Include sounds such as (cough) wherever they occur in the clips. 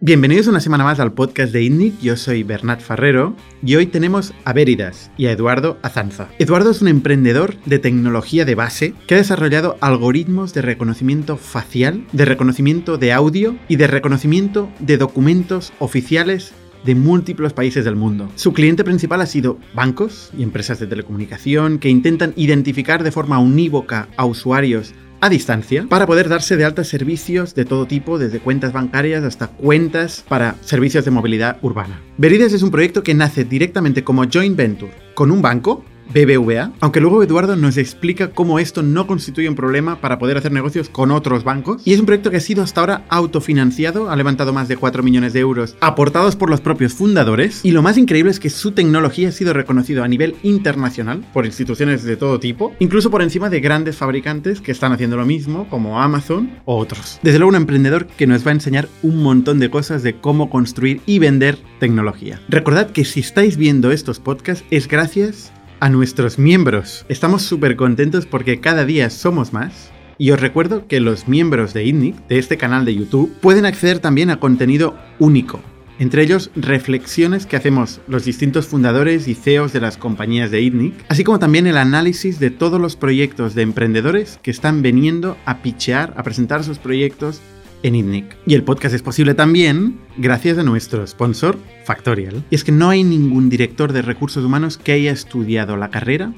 Bienvenidos una semana más al podcast de INNIC, yo soy Bernat Ferrero y hoy tenemos a Veridas y a Eduardo Azanza. Eduardo es un emprendedor de tecnología de base que ha desarrollado algoritmos de reconocimiento facial, de reconocimiento de audio y de reconocimiento de documentos oficiales de múltiples países del mundo. Su cliente principal ha sido bancos y empresas de telecomunicación que intentan identificar de forma unívoca a usuarios a distancia para poder darse de alta servicios de todo tipo, desde cuentas bancarias hasta cuentas para servicios de movilidad urbana. Verides es un proyecto que nace directamente como joint venture con un banco BBVA, aunque luego Eduardo nos explica cómo esto no constituye un problema para poder hacer negocios con otros bancos. Y es un proyecto que ha sido hasta ahora autofinanciado, ha levantado más de 4 millones de euros aportados por los propios fundadores. Y lo más increíble es que su tecnología ha sido reconocido a nivel internacional por instituciones de todo tipo, incluso por encima de grandes fabricantes que están haciendo lo mismo, como Amazon o otros. Desde luego un emprendedor que nos va a enseñar un montón de cosas de cómo construir y vender tecnología. Recordad que si estáis viendo estos podcasts es gracias a nuestros miembros. Estamos súper contentos porque cada día somos más. Y os recuerdo que los miembros de ITNIC, de este canal de YouTube, pueden acceder también a contenido único. Entre ellos, reflexiones que hacemos los distintos fundadores y CEOs de las compañías de ITNIC, así como también el análisis de todos los proyectos de emprendedores que están veniendo a pichear, a presentar sus proyectos en ITNIC. Y el podcast es posible también gracias a nuestro sponsor, Factorial. Y es que no hay ningún director de recursos humanos que haya estudiado la carrera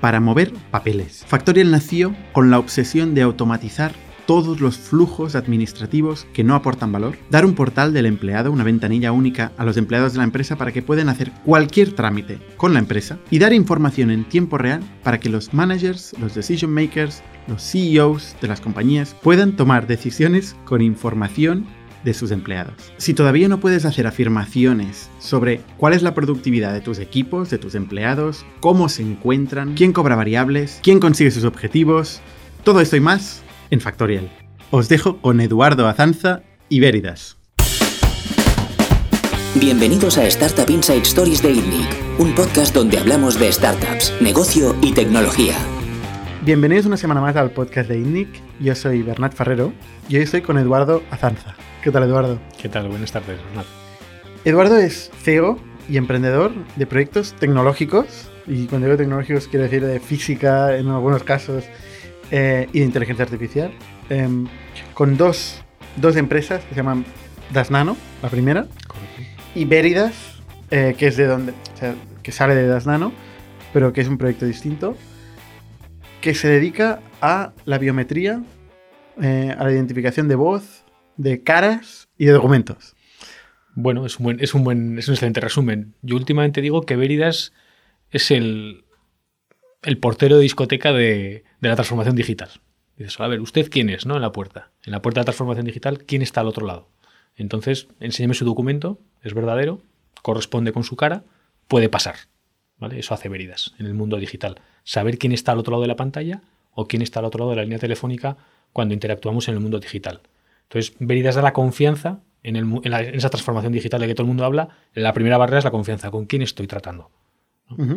para mover papeles. Factorial nació con la obsesión de automatizar todos los flujos administrativos que no aportan valor, dar un portal del empleado, una ventanilla única a los empleados de la empresa para que puedan hacer cualquier trámite con la empresa y dar información en tiempo real para que los managers, los decision makers, los CEOs de las compañías puedan tomar decisiones con información de sus empleados. Si todavía no puedes hacer afirmaciones sobre cuál es la productividad de tus equipos, de tus empleados, cómo se encuentran, quién cobra variables, quién consigue sus objetivos, todo esto y más en Factorial. Os dejo con Eduardo Azanza y Veridas. Bienvenidos a Startup Inside Stories de un podcast donde hablamos de startups, negocio y tecnología. Bienvenidos una semana más al podcast de ITNIC. Yo soy Bernat Ferrero y hoy estoy con Eduardo Azanza. ¿Qué tal, Eduardo? ¿Qué tal? Buenas tardes, Bernat. Eduardo es CEO y emprendedor de proyectos tecnológicos. Y cuando digo tecnológicos quiero decir de física en algunos casos eh, y de inteligencia artificial. em, con dos, dos empresas que se llaman Das Nano, la primera, y Veridas, eh, que es de donde, o sea, que sale de Das Nano, pero que es un proyecto distinto, que se dedica a la biometría, eh, a la identificación de voz, de caras y de documentos. Bueno, es un, buen, es, un buen, es un excelente resumen. Yo últimamente digo que Veridas es el, el portero de discoteca de, de la transformación digital. Dices, a ver, ¿usted quién es, no? En la puerta. En la puerta de la transformación digital, ¿quién está al otro lado? Entonces, enséñeme su documento, es verdadero, corresponde con su cara, puede pasar. ¿Vale? Eso hace Veridas en el mundo digital. Saber quién está al otro lado de la pantalla o quién está al otro lado de la línea telefónica cuando interactuamos en el mundo digital. Entonces, Veridas da la confianza en, el mu- en la- en esa transformación digital de que todo el mundo habla. La primera barrera es la confianza. ¿Con quién estoy tratando? Ujú.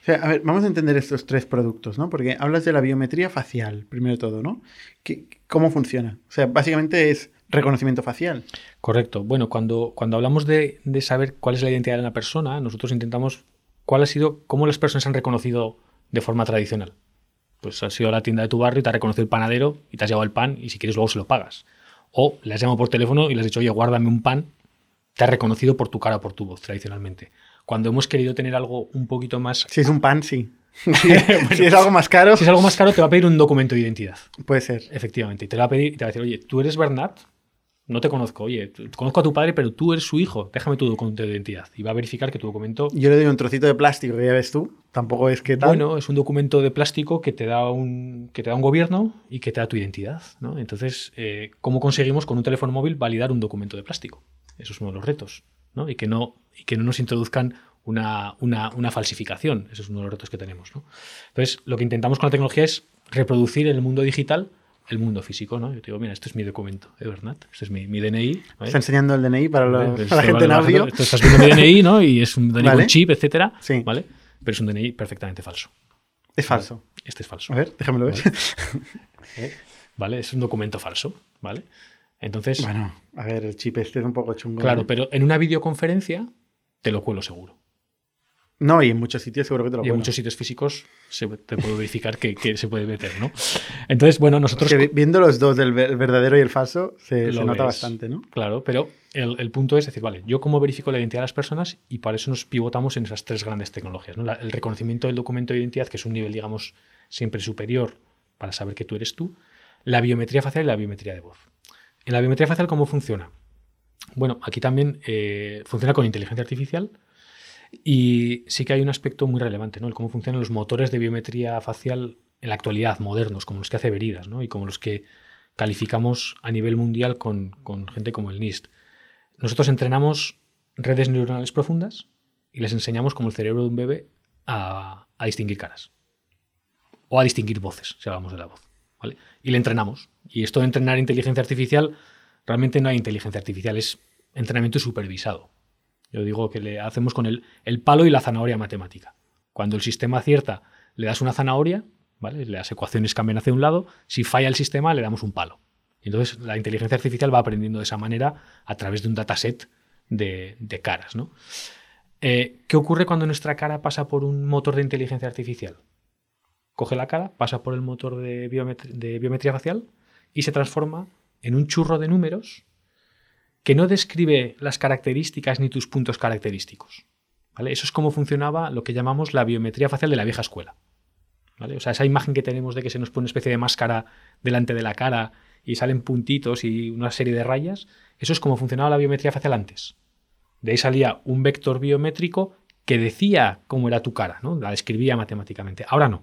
O sea, a ver, vamos a entender estos tres productos, ¿no? Porque hablas de la biometría facial, primero de todo, ¿no? ¿Qué- ¿Cómo funciona? O sea, básicamente es reconocimiento facial. Correcto. Bueno, cuando, cuando hablamos de, de saber cuál es la identidad de una persona, nosotros intentamos cuál ha sido, cómo las personas han reconocido de forma tradicional. Pues has ido a la tienda de tu barrio y te ha reconocido el panadero y te has llevado el pan y si quieres luego se lo pagas. O le has llamado por teléfono y le has dicho, oye, guárdame un pan. Te ha reconocido por tu cara por tu voz tradicionalmente. Cuando hemos querido tener algo un poquito más... Si es un pan, sí. (laughs) si es algo más caro, Si es algo más caro, te va a pedir un documento de identidad. puede ser. Efectivamente. Y te lo va a pedir y te va a decir, oye, tú eres Bernat, no te conozco. Oye, conozco a tu padre, pero tú eres su hijo. Déjame tu documento de identidad. Y va a verificar que tu documento. Yo le doy un trocito de plástico, ya ves tú. Tampoco es que tal. Bueno, es un documento de plástico que te da un, que te da un gobierno y que te da tu identidad. ¿no? Entonces, eh, ¿cómo conseguimos con un teléfono móvil validar un documento de plástico? Eso es uno de los retos. ¿no? Y, que no, y que no nos introduzcan una, una- una falsificación. Eso es uno de los retos que tenemos. ¿no? Entonces, lo que intentamos con la tecnología es reproducir en el mundo digital el mundo físico. ¿no? Yo te digo, mira, este es mi documento, ¿eh, Bernat? Este es mi, mi DNI. ¿vale? Está enseñando el DNI para, los- para la gente en audio. Estás viendo mi DNI, ¿no? Y es un DNI Vale. con chip, etcétera. Sí. ¿Vale? Pero es un DNI perfectamente falso. Es falso. Este es falso. A ver, déjamelo ver. (laughs) ¿eh? ¿Vale? Es un documento falso, ¿vale? Entonces, Bueno, a ver, el chip este es un poco chungo. claro, ¿no? pero en una videoconferencia te lo cuelo seguro. No, y en muchos sitios seguro que te lo Y en muchos sitios físicos se, te puedo verificar que, que se puede meter, ¿no? Entonces, bueno, nosotros... Viendo los dos, el ver- el verdadero y el falso, se, nota ves. bastante, ¿no? Claro, pero el, el punto es decir, vale, yo cómo verifico la identidad de las personas y para eso nos pivotamos en esas tres grandes tecnologías. ¿no? La- el reconocimiento del documento de identidad, que es un nivel, digamos, siempre superior para saber que tú eres tú. La biometría facial y la biometría de voz. En la biometría facial, ¿cómo funciona? Bueno, aquí también eh, funciona con inteligencia artificial y sí que hay un aspecto muy relevante, ¿no? El cómo funcionan los motores de biometría facial en la actualidad, modernos, como los que hace Veridas, ¿no? Y como los que calificamos a nivel mundial con, con gente como el NIST. Nosotros entrenamos redes neuronales profundas y les enseñamos como el cerebro de un bebé a, a distinguir caras. O a distinguir voces, si hablamos de la voz. ¿vale? Y le entrenamos. Y esto de entrenar inteligencia artificial, realmente no hay inteligencia artificial, es entrenamiento supervisado. Yo digo que le hacemos con el, el palo y la zanahoria matemática. Cuando el sistema acierta, le das una zanahoria, ¿vale? Las ecuaciones cambian hacia un lado. Si falla el sistema, le damos un palo. Entonces la inteligencia artificial va aprendiendo de esa manera a través de un dataset de, de caras. ¿no? Eh, ¿Qué ocurre cuando nuestra cara pasa por un motor de inteligencia artificial? Coge la cara, pasa por el motor de, de biometría facial y se transforma en un churro de números que no describe las características ni tus puntos característicos. ¿vale? Eso es como funcionaba lo que llamamos la biometría facial de la vieja escuela. ¿vale? O sea, esa imagen que tenemos de que se nos pone una especie de máscara delante de la cara y salen puntitos y una serie de rayas, eso es como funcionaba la biometría facial antes. De ahí salía un vector biométrico que decía cómo era tu cara, ¿no? la describía matemáticamente. Ahora no.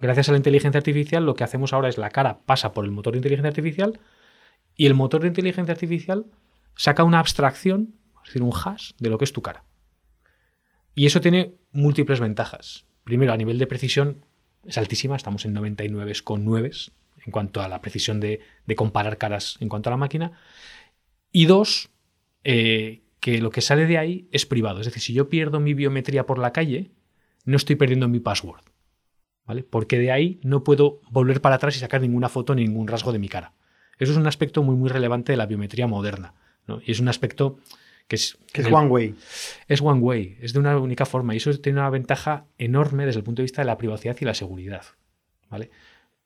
Gracias a la inteligencia artificial, lo que hacemos ahora es la cara pasa por el motor de inteligencia artificial y el motor de inteligencia artificial saca una abstracción, es decir, un hash de lo que es tu cara. Y eso tiene múltiples ventajas. Primero, a nivel de precisión es altísima, estamos en 99,9 en cuanto a la precisión de, comparar caras en cuanto a la máquina. Y dos, eh, que lo que sale de ahí es privado. Es decir, si yo pierdo mi biometría por la calle, no estoy perdiendo mi password. ¿Vale? Porque de ahí no puedo volver para atrás y sacar ninguna foto ni ningún rasgo de mi cara. Eso es un aspecto muy, muy relevante de la biometría moderna. ¿no? Y es un aspecto que es, Que es el- one way. es one way, es de una única forma y eso tiene una ventaja enorme desde el punto de vista de la privacidad y la seguridad. ¿vale?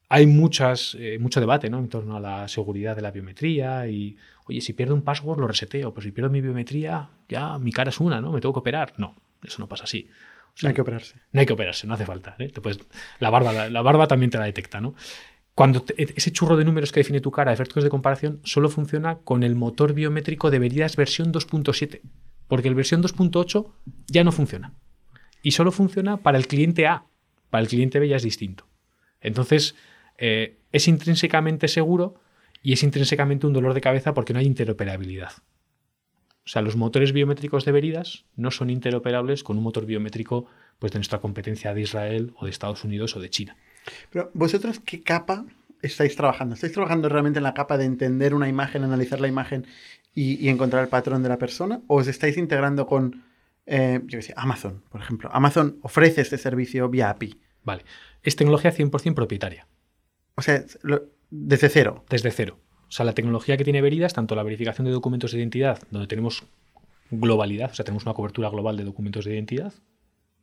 Hay muchas, eh, mucho debate ¿no? en torno a la seguridad de la biometría y, oye, si pierdo un password lo reseteo, pero si pierdo mi biometría, ya mi cara es una, ¿no? Me tengo que operar. No, eso no pasa así. O sea, No hay que operarse. no hay que operarse, no hace falta. ¿eh? Te puedes- la, barba, la, la barba también te la detecta, ¿no? Cuando te- ese churro de números que define tu cara, efectos de comparación, solo funciona con el motor biométrico de Veridas versión 2.7, porque el versión 2.8 ya no funciona. Y solo funciona para el cliente A, para el cliente B ya es distinto. Entonces, eh, es intrínsecamente seguro y es intrínsecamente un dolor de cabeza porque no hay interoperabilidad. O sea, los motores biométricos de Veridas no son interoperables con un motor biométrico pues, de nuestra competencia de Israel o de Estados Unidos o de China. Pero vosotros, ¿qué capa estáis trabajando? ¿Estáis trabajando realmente en la capa de entender una imagen, analizar la imagen y, y encontrar el patrón de la persona? ¿O os estáis integrando con, eh, yo qué sé, Amazon, por ejemplo? Amazon ofrece este servicio vía API. Vale. Es tecnología 100% propietaria, O sea, lo- desde cero. desde cero. O sea, la tecnología que tiene Veridas, tanto la verificación de documentos de identidad, donde tenemos globalidad, o sea, tenemos una cobertura global de documentos de identidad.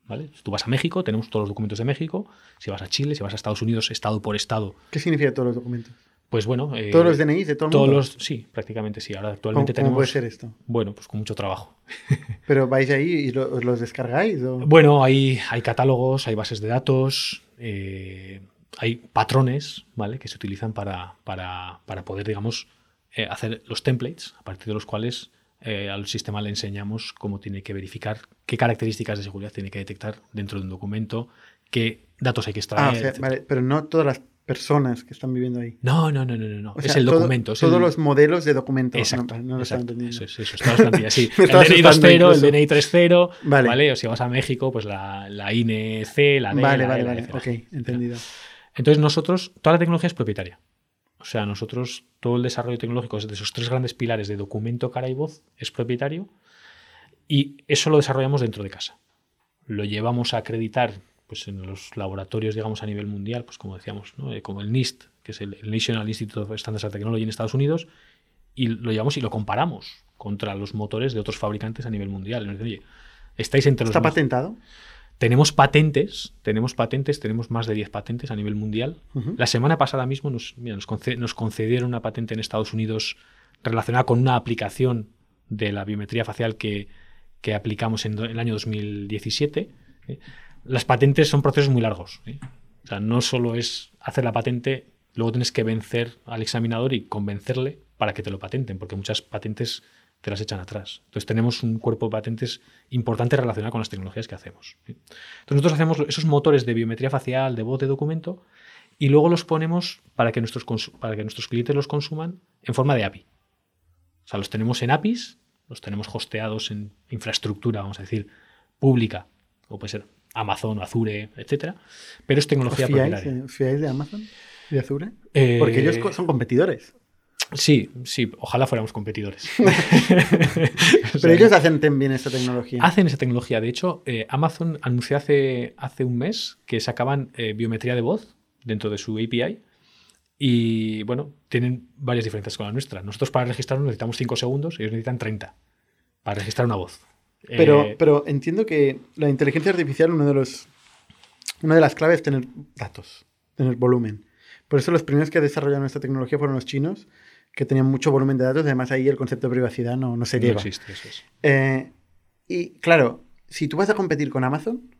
¿Vale? Si tú vas a México, tenemos todos los documentos de México. Si vas a Chile, si vas a Estados Unidos, estado por estado, ¿Qué significa todos los documentos? pues bueno. eh, ¿Todos los DNIs de todo el todos mundo? los- sí, prácticamente sí. Ahora ¿Cómo, actualmente cómo tenemos. puede ser esto? Bueno, pues con mucho trabajo. (laughs) ¿Pero vais ahí y lo- os los descargáis? o- Bueno, hay, hay catálogos, hay bases de datos, eh, hay patrones, ¿vale? Que se utilizan para, para, para poder, digamos, eh, hacer los templates, a partir de los cuales eh, al sistema le enseñamos cómo tiene que verificar, qué características de seguridad tiene que detectar dentro de un documento, qué datos hay que extraer. Ah, o sea, etcétera. vale, pero no todas las personas que están viviendo ahí. No, no, no, no, no, es el todo- documento. es todos el- los modelos de documentos. Exacto, no, no lo exacto, entendiendo. Eso (laughs) el DNI asustando 2.0, el. DNI 3.0, Vale. vale. O si vas a México, pues la, la INC, la D, Vale, la vale, E, la vale. etcétera, Ok, entendido. Entonces nosotros, toda la tecnología es propietaria. O sea, nosotros, todo el desarrollo tecnológico de esos tres grandes pilares de documento, cara y voz es propietario y eso lo desarrollamos dentro de casa. Lo llevamos a acreditar pues, en los laboratorios, digamos, a nivel mundial, pues como decíamos, ¿no? Eh, como el NIST, que es el National Institute of Standards and Technology en Estados Unidos, y lo llevamos y lo comparamos contra los motores de otros fabricantes a nivel mundial. Oye, estáis entre los ¿Está más- patentado? Tenemos patentes, tenemos patentes, tenemos más de 10 patentes a nivel mundial. La semana pasada mismo nos, mira, nos, conce- nos concedieron una patente en Estados Unidos relacionada con una aplicación de la biometría facial que, que aplicamos en el año 2017. ¿eh? Las patentes son procesos muy largos. ¿eh? O sea, no solo es hacer la patente, luego tienes que vencer al examinador y convencerle para que te lo patenten, porque muchas patentes te las echan atrás. Entonces tenemos un cuerpo de patentes importante relacionado con las tecnologías que hacemos. Entonces nosotros hacemos esos motores de biometría facial, de voz, de documento, y luego los ponemos para que nuestros, para que nuestros clientes los consuman en forma de API. O sea, los tenemos en APIs, los tenemos hosteados en infraestructura, vamos a decir, pública, o puede ser Amazon, Azure, etcétera, pero es ¿Os tecnología fiáis, propietaria. os fiáis de Amazon? ¿De Azure? Eh, Porque ellos son competidores. Sí, sí, ojalá fuéramos competidores. (laughs) Pero (laughs) sea, ellos hacen también esta tecnología. Hacen esa tecnología. De hecho, eh, Amazon anunció hace, hace un mes que sacaban eh, biometría de voz dentro de su API. Y bueno, tienen varias diferencias con la nuestra. Nosotros para registrarnos necesitamos 5 segundos, ellos necesitan 30 para registrar una voz. Pero, Eh, pero entiendo que la inteligencia artificial, uno de los, una de las claves es tener datos, tener volumen. Por eso los primeros que desarrollaron esta tecnología fueron los chinos, que tenían mucho volumen de datos. Además, ahí el concepto de privacidad no, no se no lleva. existe, eso es. Eh, y claro, si tú vas a competir con Amazon,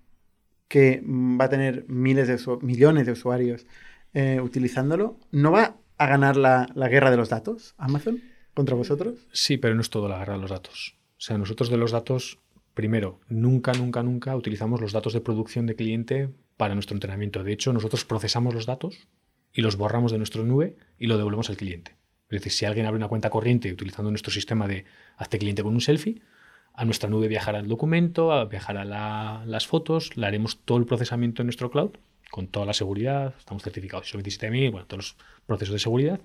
que va a tener miles de millones de usuarios eh, utilizándolo, ¿no va a ganar la, la guerra de los datos Amazon contra vosotros? Sí, pero no es todo la guerra de los datos. O sea, nosotros de los datos, primero, nunca, nunca, nunca utilizamos los datos de producción de cliente para nuestro entrenamiento. De hecho, nosotros procesamos los datos y los borramos de nuestra nube y lo devolvemos al cliente. Es decir, si alguien abre una cuenta corriente utilizando nuestro sistema de hazte cliente con un selfie, a nuestra nube viajará el documento, viajará la- las fotos, le haremos todo el procesamiento en nuestro cloud, con toda la seguridad, estamos certificados ISO 27000, bueno, todos los procesos de seguridad,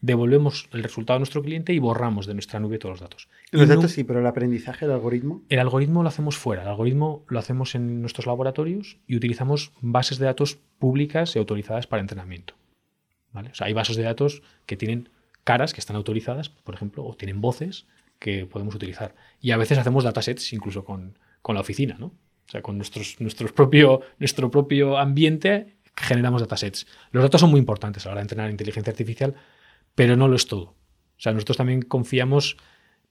devolvemos el resultado a nuestro cliente y borramos de nuestra nube todos los datos. Los Y no- datos sí, pero el aprendizaje, el algoritmo. el algoritmo lo hacemos fuera, el algoritmo lo hacemos en nuestros laboratorios y utilizamos bases de datos públicas y autorizadas para entrenamiento. ¿vale? O sea, hay bases de datos que tienen caras que están autorizadas, por ejemplo, o tienen voces que podemos utilizar. Y a veces hacemos datasets incluso con, con la oficina, ¿no? O sea, con nuestros, nuestros propio, nuestro propio ambiente generamos datasets. Los datos son muy importantes a la hora de entrenar inteligencia artificial, pero no lo es todo. O sea, nosotros también confiamos,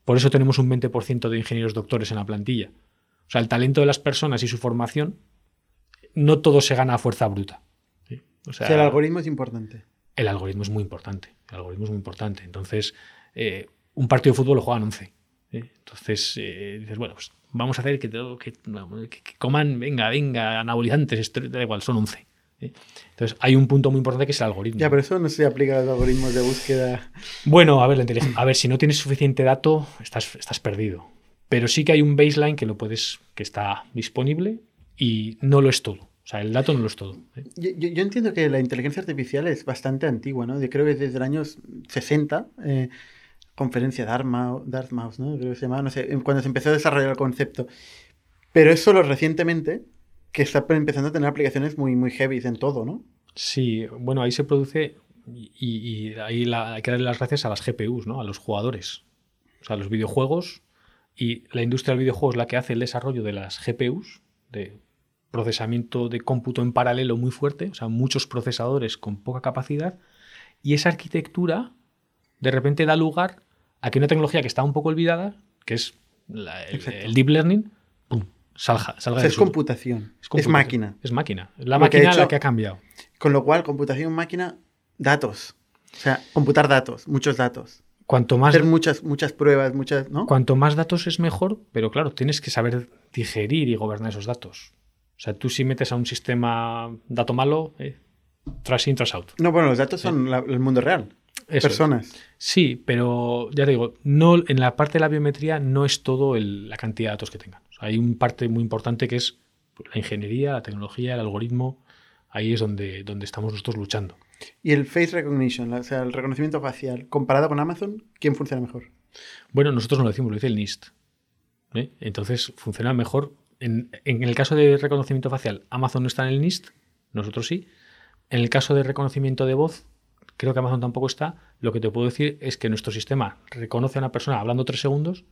por eso tenemos un 20% de ingenieros doctores en la plantilla. O sea, el talento de las personas y su formación, no todo se gana a fuerza bruta. O sea, el algoritmo es importante. El algoritmo es muy importante. El algoritmo es muy importante. Entonces, eh, un partido de fútbol lo juegan 11. ¿eh? Entonces, eh, dices, bueno, pues vamos a hacer que, todo- que, que- que coman, venga, venga, anabolizantes, esto, da igual, son 11. ¿eh? Entonces, hay un punto muy importante que es el algoritmo. Ya, pero eso no se aplica a los algoritmos de búsqueda. Bueno, a ver, la inteligen- a ver, si no tienes suficiente dato, estás, estás perdido. Pero sí que hay un baseline que lo puedes, que está disponible y no lo es todo. O sea, el dato no lo es todo. ¿eh? Yo, yo- yo entiendo que la inteligencia artificial es bastante antigua, ¿no? Yo creo que desde los años 60, eh, conferencia Dartmouth, Dartmouth, ¿no? Creo que se llamaba, no sé, cuando se empezó a desarrollar el concepto. Pero es solo recientemente que está empezando a tener aplicaciones muy, muy heavy en todo, ¿no? Sí, bueno, ahí se produce y, y ahí la- hay que darle las gracias a las GPUs, ¿no? A los jugadores. O sea, los videojuegos y la industria del videojuego es la que hace el desarrollo de las GPUs, de procesamiento de cómputo en paralelo muy fuerte, o sea, muchos procesadores con poca capacidad, y esa arquitectura de repente da lugar a que una tecnología que está un poco olvidada, que es la- el, el deep learning, ¡pum! salga, salga O sea, del es computación, es, computación. máquina. Es máquina. La Lo que máquina hecho- la que ha cambiado. Con lo cual, computación máquina, datos. O sea, computar datos, muchos datos. Cuanto más, Hacer muchas, muchas pruebas, muchas, ¿no? cuanto más datos es mejor, pero claro, tienes que saber digerir y gobernar esos datos. O sea, tú si metes a un sistema dato malo, eh, tras in, tras out. No, bueno, los datos son la- el mundo real. Eso es. Personas. Sí, pero ya te digo, no, en la parte de la biometría no es todo el- la cantidad de datos que tengan. O sea, hay un parte muy importante que es la ingeniería, la tecnología, el algoritmo. Ahí es donde, donde estamos nosotros luchando. Y el face recognition, o sea, el reconocimiento facial, comparado con Amazon, ¿quién funciona mejor? Bueno, nosotros no lo decimos, lo dice el NIST. ¿eh? Entonces funciona mejor. En, el caso de reconocimiento facial, Amazon no está en el NIST, nosotros sí. En el caso de reconocimiento de voz, creo que Amazon tampoco está, lo que te puedo decir es que nuestro sistema reconoce a una persona hablando tres segundos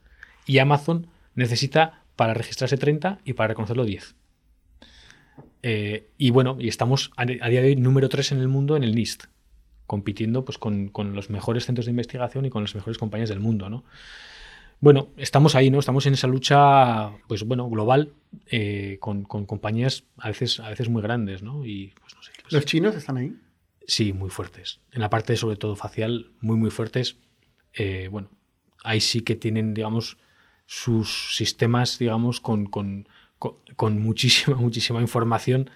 y Amazon necesita para registrarse 30 y para reconocerlo 10. Eh, y bueno, y estamos a, día de hoy número 3 en el mundo en el NIST, compitiendo pues, con, los mejores centros de investigación y con las mejores compañías del mundo, ¿no? Bueno, estamos ahí, ¿no? Estamos en esa lucha, pues bueno, global, eh, con, compañías a veces, a veces muy grandes, ¿no? Y pues no sé. Pues ¿Los chinos están ahí? Sí, muy fuertes. En la parte, sobre todo facial, muy, muy fuertes. Eh, bueno, ahí sí que tienen, digamos, sus sistemas, digamos, con, con, muchísima, (laughs) muchísima información.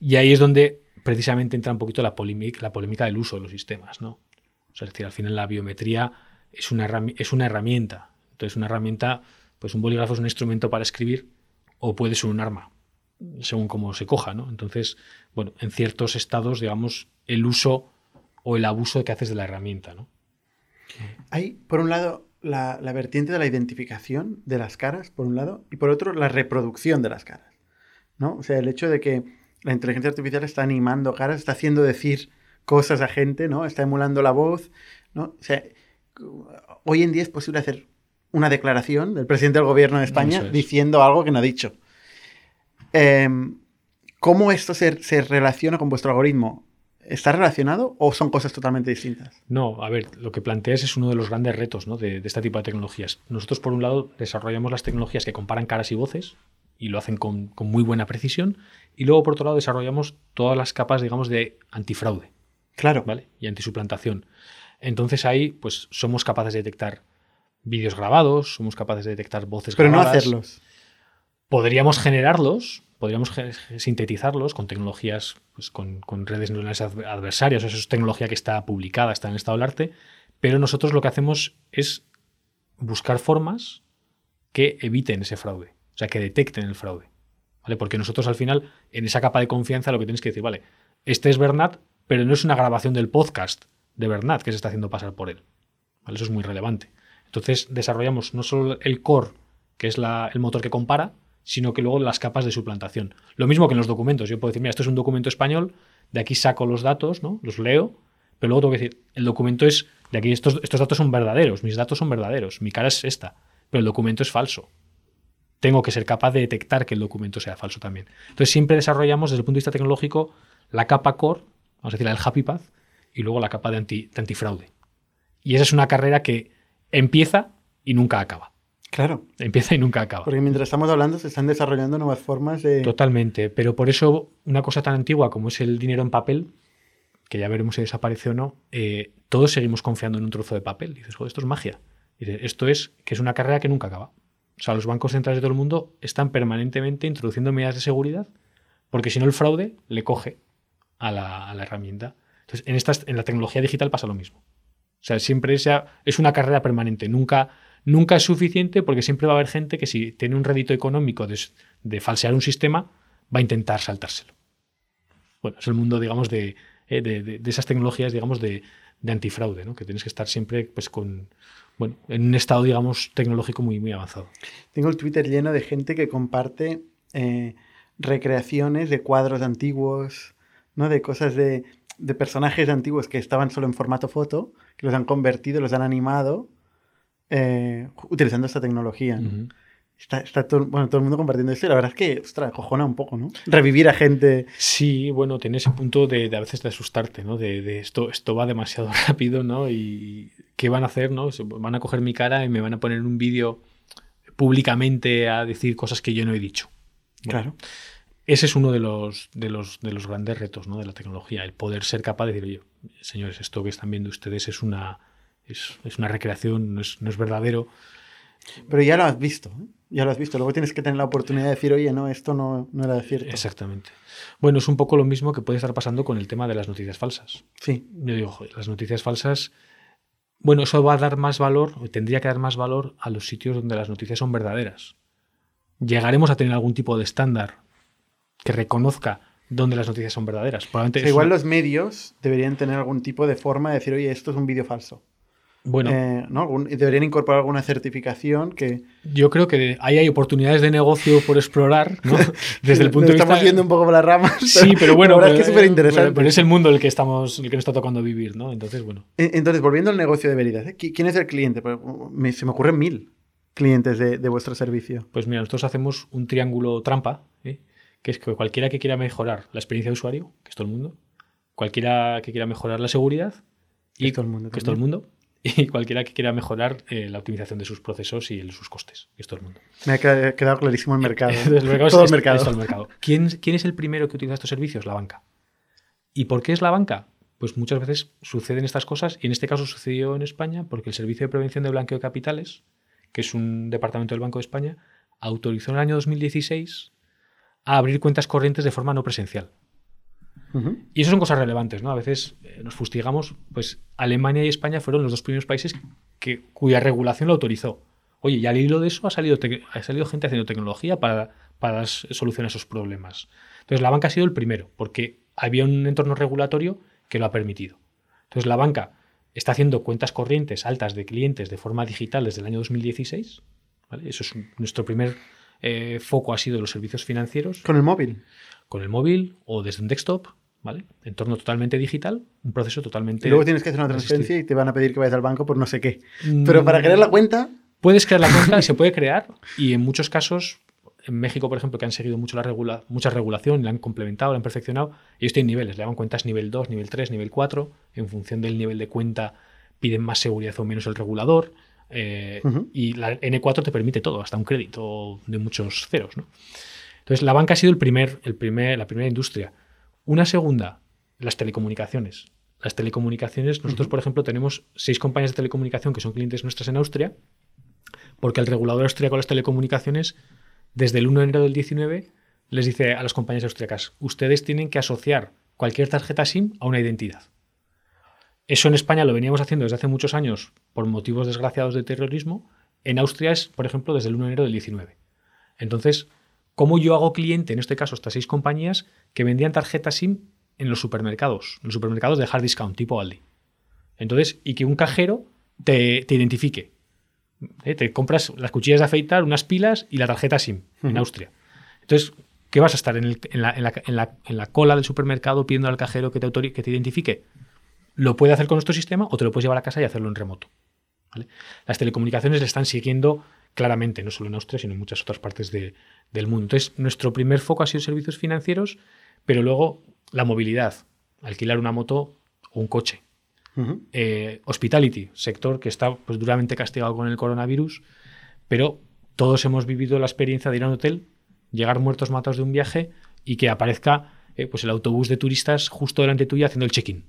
Y ahí es donde precisamente entra un poquito la polémica, la polémica del uso de los sistemas, ¿no? O sea, es decir, al final la biometría es una, es una herramienta. Entonces, una herramienta, pues un bolígrafo es un instrumento para escribir o puede ser un arma, según cómo se coja, ¿no? Entonces, bueno, en ciertos estados, digamos, el uso o el abuso que haces de la herramienta, ¿no? Hay, por un lado, la, vertiente de la identificación de las caras, por un lado, y por otro, la reproducción de las caras. ¿no? O sea, el hecho de que la inteligencia artificial está animando caras, está haciendo decir cosas a gente, ¿no? Está emulando la voz, ¿no? O sea, hoy en día es posible hacer una declaración del presidente del gobierno de España diciendo algo que no ha dicho. Em, ¿Cómo esto se, se, relaciona con vuestro algoritmo? ¿Está relacionado o son cosas totalmente distintas? No, a ver, lo que planteas es uno de los grandes retos de, este tipo de tecnologías. Nosotros, por un lado, desarrollamos las tecnologías que comparan caras y voces y lo hacen con, muy buena precisión. Y luego, por otro lado, desarrollamos todas las capas, digamos, de antifraude. Claro. ¿Vale? Y antisuplantación. Entonces ahí, pues, somos capaces de detectar vídeos grabados, somos capaces de detectar voces Pero grabadas. Pero no hacerlos. Podríamos generarlos, podríamos sintetizarlos con tecnologías, pues con, redes neuronales adversarias, eso es tecnología que está publicada, está en estado del arte, pero nosotros lo que hacemos es buscar formas que eviten ese fraude, o sea, que detecten el fraude. ¿vale? Porque nosotros al final, en esa capa de confianza, lo que tienes que decir, vale, este es Bernat, pero no es una grabación del podcast de Bernat que se está haciendo pasar por él. ¿vale? Eso es muy relevante. Entonces desarrollamos no solo el core, que es el motor que compara, sino que luego las capas de suplantación. Lo mismo que en los documentos. Yo puedo decir, mira, esto es un documento español, de aquí saco los datos, ¿no? Los leo, pero luego tengo que decir, el documento es, de aquí estos, estos datos son verdaderos, mis datos son verdaderos, mi cara es esta, pero el documento es falso. Tengo que ser capaz de detectar que el documento sea falso también. Entonces siempre desarrollamos desde el punto de vista tecnológico la capa core, vamos a decir, el happy path, y luego la capa de, anti, de antifraude. Y esa es una carrera que empieza y nunca acaba. Claro. Empieza y nunca acaba. Porque mientras estamos hablando se están desarrollando nuevas formas de... Totalmente, pero por eso una cosa tan antigua como es el dinero en papel, que ya veremos si desaparece o no, eh, todos seguimos confiando en un trozo de papel. dices, joder, esto es magia. dices, esto es que es una carrera que nunca acaba. O sea, los bancos centrales de todo el mundo están permanentemente introduciendo medidas de seguridad porque si no el fraude le coge a la, herramienta. Entonces, en, estas, en la tecnología digital pasa lo mismo. O sea, siempre es una carrera permanente. Nunca nunca es suficiente porque siempre va a haber gente que si tiene un rédito económico de, falsear un sistema, va a intentar saltárselo. Bueno, es el mundo, digamos, de, eh, esas tecnologías, digamos, de, antifraude, ¿no? que tienes que estar siempre pues, con, bueno, en un estado, digamos, tecnológico muy, muy avanzado. Tengo el Twitter lleno de gente que comparte eh, recreaciones de cuadros antiguos, ¿no? de cosas de, de personajes antiguos que estaban solo en formato foto, que los han convertido, los han animado eh, utilizando esta tecnología. Está, todo, bueno, todo el mundo compartiendo esto y la verdad es que, ostras, cojona un poco, ¿no? Revivir a gente. Sí, bueno, tiene ese punto de, a veces de asustarte, ¿no? De, esto, esto va demasiado (laughs) rápido, ¿no? Y ¿qué van a hacer, no? Van a coger mi cara y me van a poner un vídeo públicamente a decir cosas que yo no he dicho. claro. Ese es uno de los, de los, de los grandes retos ¿no? de la tecnología, el poder ser capaz de decir, oye, señores, esto que están viendo ustedes es una, es, una recreación, no es, verdadero. Pero ya lo has visto, ¿eh? ya lo has visto. Luego tienes que tener la oportunidad de decir, oye, no, esto no, no era cierto. Exactamente. Bueno, es un poco lo mismo que puede estar pasando con el tema de las noticias falsas. Sí. Yo digo, las noticias falsas, bueno, eso va a dar más valor, o tendría que dar más valor a los sitios donde las noticias son verdaderas. Llegaremos a tener algún tipo de estándar que reconozca dónde las noticias son verdaderas. igual los medios deberían tener algún tipo de forma de decir, oye, esto es un vídeo falso. Bueno. Eh, ¿no? Deberían incorporar alguna certificación que... Yo creo que ahí hay oportunidades de negocio por explorar, ¿no? (laughs) Desde el punto de estamos vista. yendo un poco por las ramas. Sí, pero (laughs) bueno, la verdad es que es pero- súper interesante. Pero, pero es el mundo el que estamos, el que nos está tocando vivir, ¿no? Entonces, bueno. Entonces, volviendo al negocio de Veridas, ¿eh? ¿qui- ¿quién es el cliente? Pues, me- se me ocurren mil clientes de, de vuestro servicio. Pues mira, nosotros hacemos un triángulo trampa, ¿eh? Que es que cualquiera que quiera mejorar la experiencia de usuario, que es todo el mundo, cualquiera que quiera mejorar la seguridad, Que es todo el mundo que es todo el mundo, (laughs) y cualquiera que quiera mejorar eh, la optimización de sus procesos y el- sus costes, que es todo el mundo. Me ha quedado clarísimo el mercado. (laughs) Entonces, el mercado es- Todo el es- mercado. es todo el mercado. ¿Quién, quién es el primero que utiliza estos servicios? La banca. ¿Y por qué es la banca? Pues muchas veces suceden estas cosas y en este caso sucedió en España porque el Servicio de Prevención de Blanqueo de Capitales, que es un departamento del Banco de España, autorizó en el año 2016 a abrir cuentas corrientes de forma no presencial. Y eso son cosas relevantes, ¿no? A veces eh, nos fustigamos, pues Alemania y España fueron los dos primeros países que, cuya regulación lo autorizó. Oye, y al hilo de eso ha salido, ha salido gente haciendo tecnología para, para a esos problemas. Entonces la banca ha sido el primero, porque había un entorno regulatorio que lo ha permitido. Entonces la banca está haciendo cuentas corrientes altas de clientes de forma digital desde el año 2016. ¿vale? Eso es nuestro primer eh, foco ha sido los servicios financieros Con el móvil. con el móvil o desde un desktop, ¿vale? Entorno totalmente digital, un proceso totalmente. Y luego tienes que hacer una transferencia y te van a pedir que vayas al banco por no sé qué. Mm, Pero para crear la cuenta, Puedes crear la cuenta y (laughs) se puede crear, y en muchos casos, en México, por ejemplo, que han seguido mucho la regula mucha regulación, la han complementado, la han perfeccionado, ellos tienen niveles, le llaman cuentas nivel 2, nivel 3, nivel 4, en función del nivel de cuenta piden más seguridad o menos el regulador. Eh. Y la N4 te permite todo, hasta un crédito de muchos ceros. ¿no? Entonces, la banca ha sido el primer, el primer, la primera industria. Una segunda, las telecomunicaciones. Las telecomunicaciones, nosotros, por ejemplo, tenemos seis compañías de telecomunicación que son clientes nuestras en Austria, porque el regulador austríaco de las telecomunicaciones, desde el 1 de enero del 19, les dice a las compañías austríacas, ustedes tienen que asociar cualquier tarjeta SIM a una identidad. Eso en España lo veníamos haciendo desde hace muchos años por motivos desgraciados de terrorismo. En Austria es, por ejemplo, desde el 1 de enero del 19. Entonces, ¿cómo yo hago cliente, en este caso, estas seis compañías que vendían tarjetas SIM en los supermercados, en los supermercados de hard discount, tipo Aldi? Entonces, y que un cajero te, te identifique. ¿eh? Te compras las cuchillas de afeitar, unas pilas y la tarjeta SIM en. Austria. Entonces, ¿qué vas a estar en, el- en la, en la- en la- en la cola del supermercado pidiendo al cajero que te, que te identifique? Lo puede hacer con nuestro sistema o te lo puedes llevar a casa y hacerlo en remoto. ¿vale? Las telecomunicaciones le están siguiendo claramente, no solo en Austria, sino en muchas otras partes de- del mundo. Entonces, nuestro primer foco ha sido servicios financieros, pero luego la movilidad, alquilar una moto o un coche. Eh, hospitality, sector que está pues, duramente castigado con el coronavirus, pero todos hemos vivido la experiencia de ir a un hotel, llegar muertos matados de un viaje y que aparezca eh, pues el autobús de turistas justo delante tuya haciendo el check-in.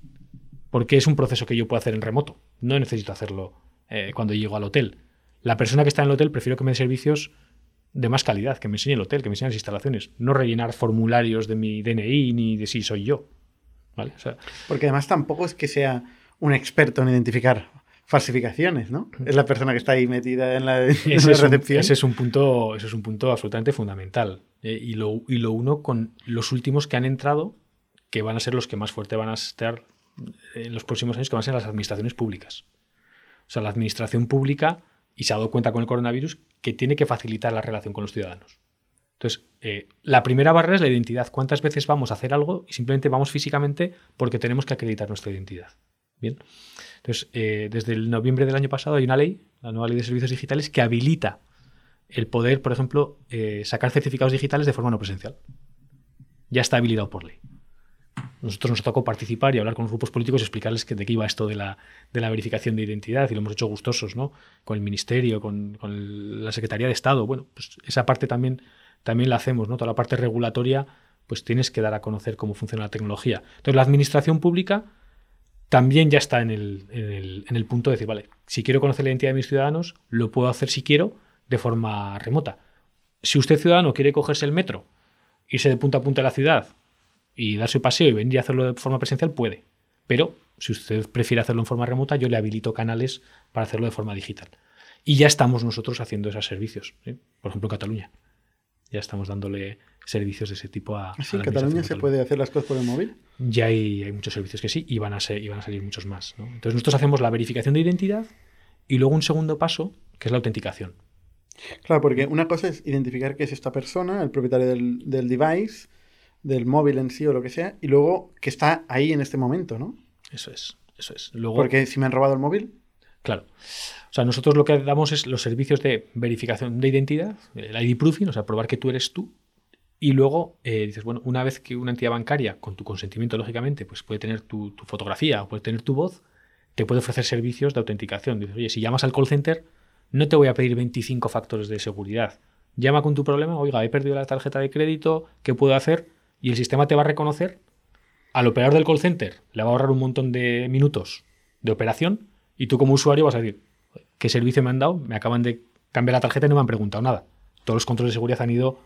Porque es un proceso que yo puedo hacer en remoto. No necesito hacerlo eh, cuando llego al hotel. La persona que está en el hotel prefiero que me dé servicios de más calidad, que me enseñe el hotel, que me enseñe las instalaciones. No rellenar formularios de mi DNI ni de si soy yo. ¿Vale? O sea, porque además tampoco es que sea un experto en identificar falsificaciones, ¿no? Es la persona que está ahí metida en la, (laughs) en ese, la es un, recepción. ese es un punto, ese es un punto absolutamente fundamental. Eh, y, lo, y lo uno con los últimos que han entrado, que van a ser los que más fuerte van a estar en los próximos años, que van a ser las administraciones públicas. O sea, la administración pública, y se ha dado cuenta con el coronavirus, que tiene que facilitar la relación con los ciudadanos. Entonces, eh, la primera barrera es la identidad. ¿Cuántas veces vamos a hacer algo y simplemente vamos físicamente porque tenemos que acreditar nuestra identidad? Bien. Entonces, eh, desde el noviembre del año pasado hay una ley, la nueva ley de servicios digitales, que habilita el poder, por ejemplo, eh, sacar certificados digitales de forma no presencial. Ya está habilitado por ley. Nosotros nos tocó participar y hablar con los grupos políticos y explicarles que, de qué iba esto de la, de la verificación de identidad y lo hemos hecho gustosos, ¿no? Con el Ministerio, con, con la Secretaría de Estado. Bueno, pues esa parte también, también la hacemos, ¿no? Toda la parte regulatoria, pues tienes que dar a conocer cómo funciona la tecnología. Entonces, la administración pública también ya está en el, en el- en el punto de decir, vale, si quiero conocer la identidad de mis ciudadanos, lo puedo hacer si quiero de forma remota. Si usted, ciudadano, quiere cogerse el metro, irse de punta a punta de la ciudad y darse un paseo y venir a hacerlo de forma presencial, puede. Pero si usted prefiere hacerlo en forma remota, yo le habilito canales para hacerlo de forma digital. Y ya estamos nosotros haciendo esos servicios, ¿sí? por ejemplo en Cataluña. Ya estamos dándole servicios de ese tipo a. ¿Ah, ¿Sí? ¿En Cataluña se puede hacer las cosas por el móvil? Ya hay, hay muchos servicios que sí y van a, ser, y van a salir muchos más. ¿no? Entonces nosotros hacemos la verificación de identidad y luego un segundo paso, que es la autenticación. Claro, porque una cosa es identificar que es esta persona, el propietario del, del device, del móvil en sí o lo que sea, y luego que está ahí en este momento, ¿no? Eso es, eso es. Luego, Porque si me han robado el móvil, Claro. O sea, nosotros lo que damos es los servicios de verificación de identidad, el ID proofing, o sea, probar que tú eres tú. Y luego eh, dices, bueno, una vez que una entidad bancaria, con tu consentimiento, lógicamente, pues puede tener tu, tu fotografía o puede tener tu voz, te puede ofrecer servicios de autenticación. Dices, oye, si llamas al call center, no te voy a pedir 25 factores de seguridad. Llama con tu problema, oiga, he perdido la tarjeta de crédito, ¿qué puedo hacer? Y el sistema te va a reconocer al operador del call center le va a ahorrar un montón de minutos de operación y tú como usuario vas a decir, ¿qué servicio me han dado? Me acaban de cambiar la tarjeta y no me han preguntado nada. Todos los controles de seguridad han ido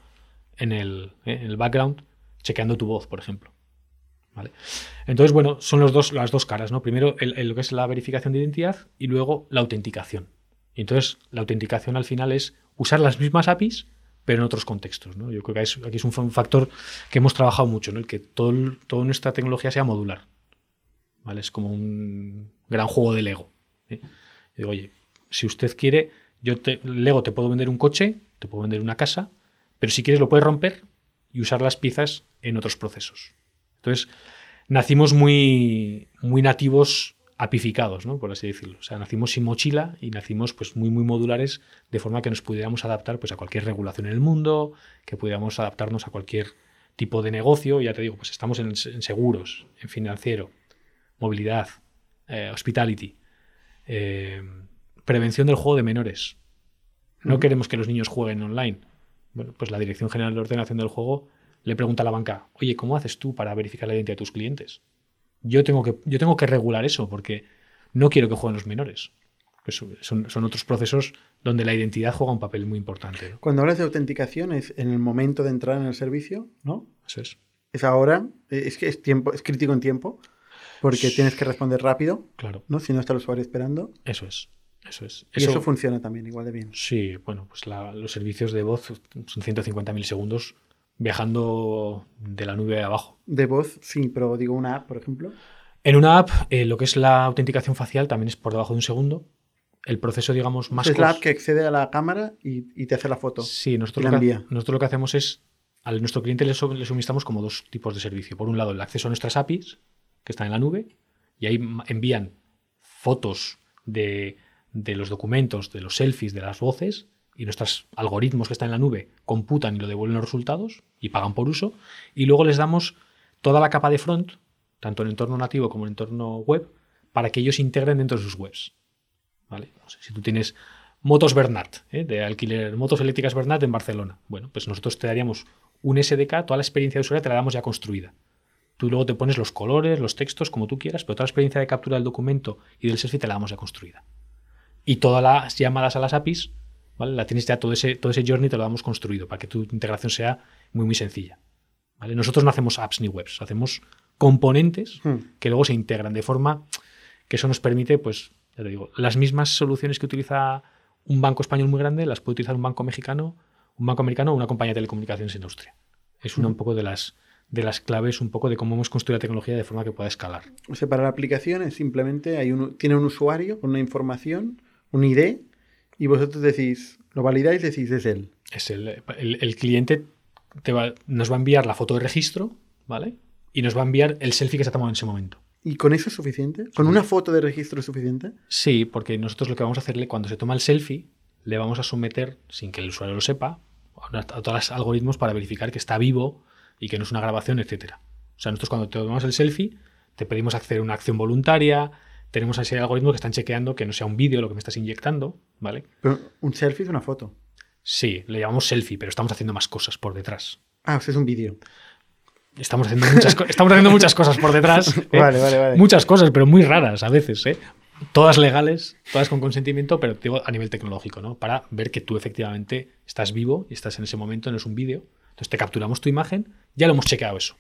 en el, eh, en el background chequeando tu voz, por ejemplo. ¿Vale? Entonces, bueno, son los dos, las dos caras, ¿no? Primero el- lo que es la verificación de identidad y luego la autenticación. Y entonces la autenticación al final es usar las mismas APIs, pero en otros contextos. ¿no? Yo creo que aquí es un fa- un factor que hemos trabajado mucho, ¿no? el que todo, toda nuestra tecnología sea modular. ¿vale? Es como un gran juego de Lego. ¿eh? Digo, oye, si usted quiere, yo te, Lego te puedo vender un coche, te puedo vender una casa, pero si quieres lo puedes romper y usar las piezas en otros procesos. Entonces, nacimos muy, muy nativos apificados, ¿no? por así decirlo. O sea, nacimos sin mochila y nacimos pues, muy, muy modulares de forma que nos pudiéramos adaptar pues, a cualquier regulación en el mundo, que pudiéramos adaptarnos a cualquier tipo de negocio. Ya te digo, pues estamos en, en seguros, en financiero, movilidad, eh, hospitality, eh, prevención del juego de menores. No queremos que los niños jueguen online. Bueno, pues la Dirección General de Ordenación del Juego le pregunta a la banca, oye, ¿cómo haces tú para verificar la identidad de tus clientes? Yo tengo que, yo tengo que regular eso porque no quiero que jueguen los menores. Son, son otros procesos donde la identidad juega un papel muy importante. ¿no? cuando hablas de autenticación es en el momento de entrar en el servicio, ¿no? Eso es. Es ahora, eh, es que es tiempo, es crítico en tiempo, porque tienes que responder rápido, Claro, ¿no? Si no está el usuario esperando. eso es. Eso es. Y eso funciona también igual de bien. Sí, bueno, pues la- los servicios de voz son 150 milisegundos viajando de la nube abajo. De voz, sí, pero digo una app, por ejemplo. En una app, eh, lo que es la autenticación facial también es por debajo de un segundo. El proceso, digamos, más es la app que accede a la cámara y, y te hace la foto. Sí, nosotros lo, que, nosotros lo que hacemos es, a nuestro cliente le, su- le suministramos como dos tipos de servicio. Por un lado, el acceso a nuestras APIs, que están en la nube, y ahí envían fotos de, de los documentos, de los selfies, de las voces, y nuestros algoritmos que están en la nube computan y lo devuelven los resultados y pagan por uso. Y luego les damos toda la capa de front, tanto en entorno nativo como en entorno web, para que ellos integren dentro de sus webs. ¿Vale? Si tú tienes motos Bernat, ¿eh? de alquiler, motos eléctricas Bernat en Barcelona. Bueno, pues nosotros te daríamos un SDK, toda la experiencia de usuario te la damos ya construida. Tú luego te pones los colores, los textos, como tú quieras, pero toda la experiencia de captura del documento y del selfie te la damos ya construida. Y todas las llamadas a las APIs, ¿vale? La tienes ya todo ese, todo ese journey te lo damos construido para que tu integración sea muy, muy sencilla. ¿vale? Nosotros no hacemos apps ni webs, hacemos componentes Hmm. que luego se integran de forma que eso nos permite, pues, ya te digo, las mismas soluciones que utiliza un banco español muy grande, las puede utilizar un banco mexicano, un banco americano o una compañía de telecomunicaciones en Austria. Es una un poco de las, de las claves, un poco de cómo hemos construido la tecnología de forma que pueda escalar. O sea, para la aplicación es simplemente hay un, tiene un usuario con una información, un ID, y vosotros decís, lo validáis, decís es él. Es el, el- el cliente te va- nos va a enviar la foto de registro, ¿vale? Y nos va a enviar el selfie que se ha tomado en ese momento. ¿Y con eso es suficiente? ¿Con una foto de registro es suficiente? Sí, porque nosotros lo que vamos a hacerle cuando se toma el selfie, le vamos a someter, sin que el usuario lo sepa, a, todos los algoritmos para verificar que está vivo y que no es una grabación, etcétera. O sea, nosotros cuando te tomamos el selfie, te pedimos hacer una acción voluntaria, tenemos ese algoritmo que están chequeando que no sea un vídeo lo que me estás inyectando, ¿vale? Pero un selfie es una foto. Sí, le llamamos selfie, pero estamos haciendo más cosas por detrás. Ah, o sea, es un vídeo. Estamos haciendo muchas, estamos haciendo muchas cosas por detrás. (laughs) ¿eh? Vale, vale, vale. Muchas cosas, pero muy raras a veces. ¿eh? Todas legales, todas con consentimiento, pero digo a nivel tecnológico, ¿no? Para ver que tú efectivamente estás vivo y estás en ese momento, no es un vídeo. Entonces te capturamos tu imagen, ya lo hemos chequeado eso.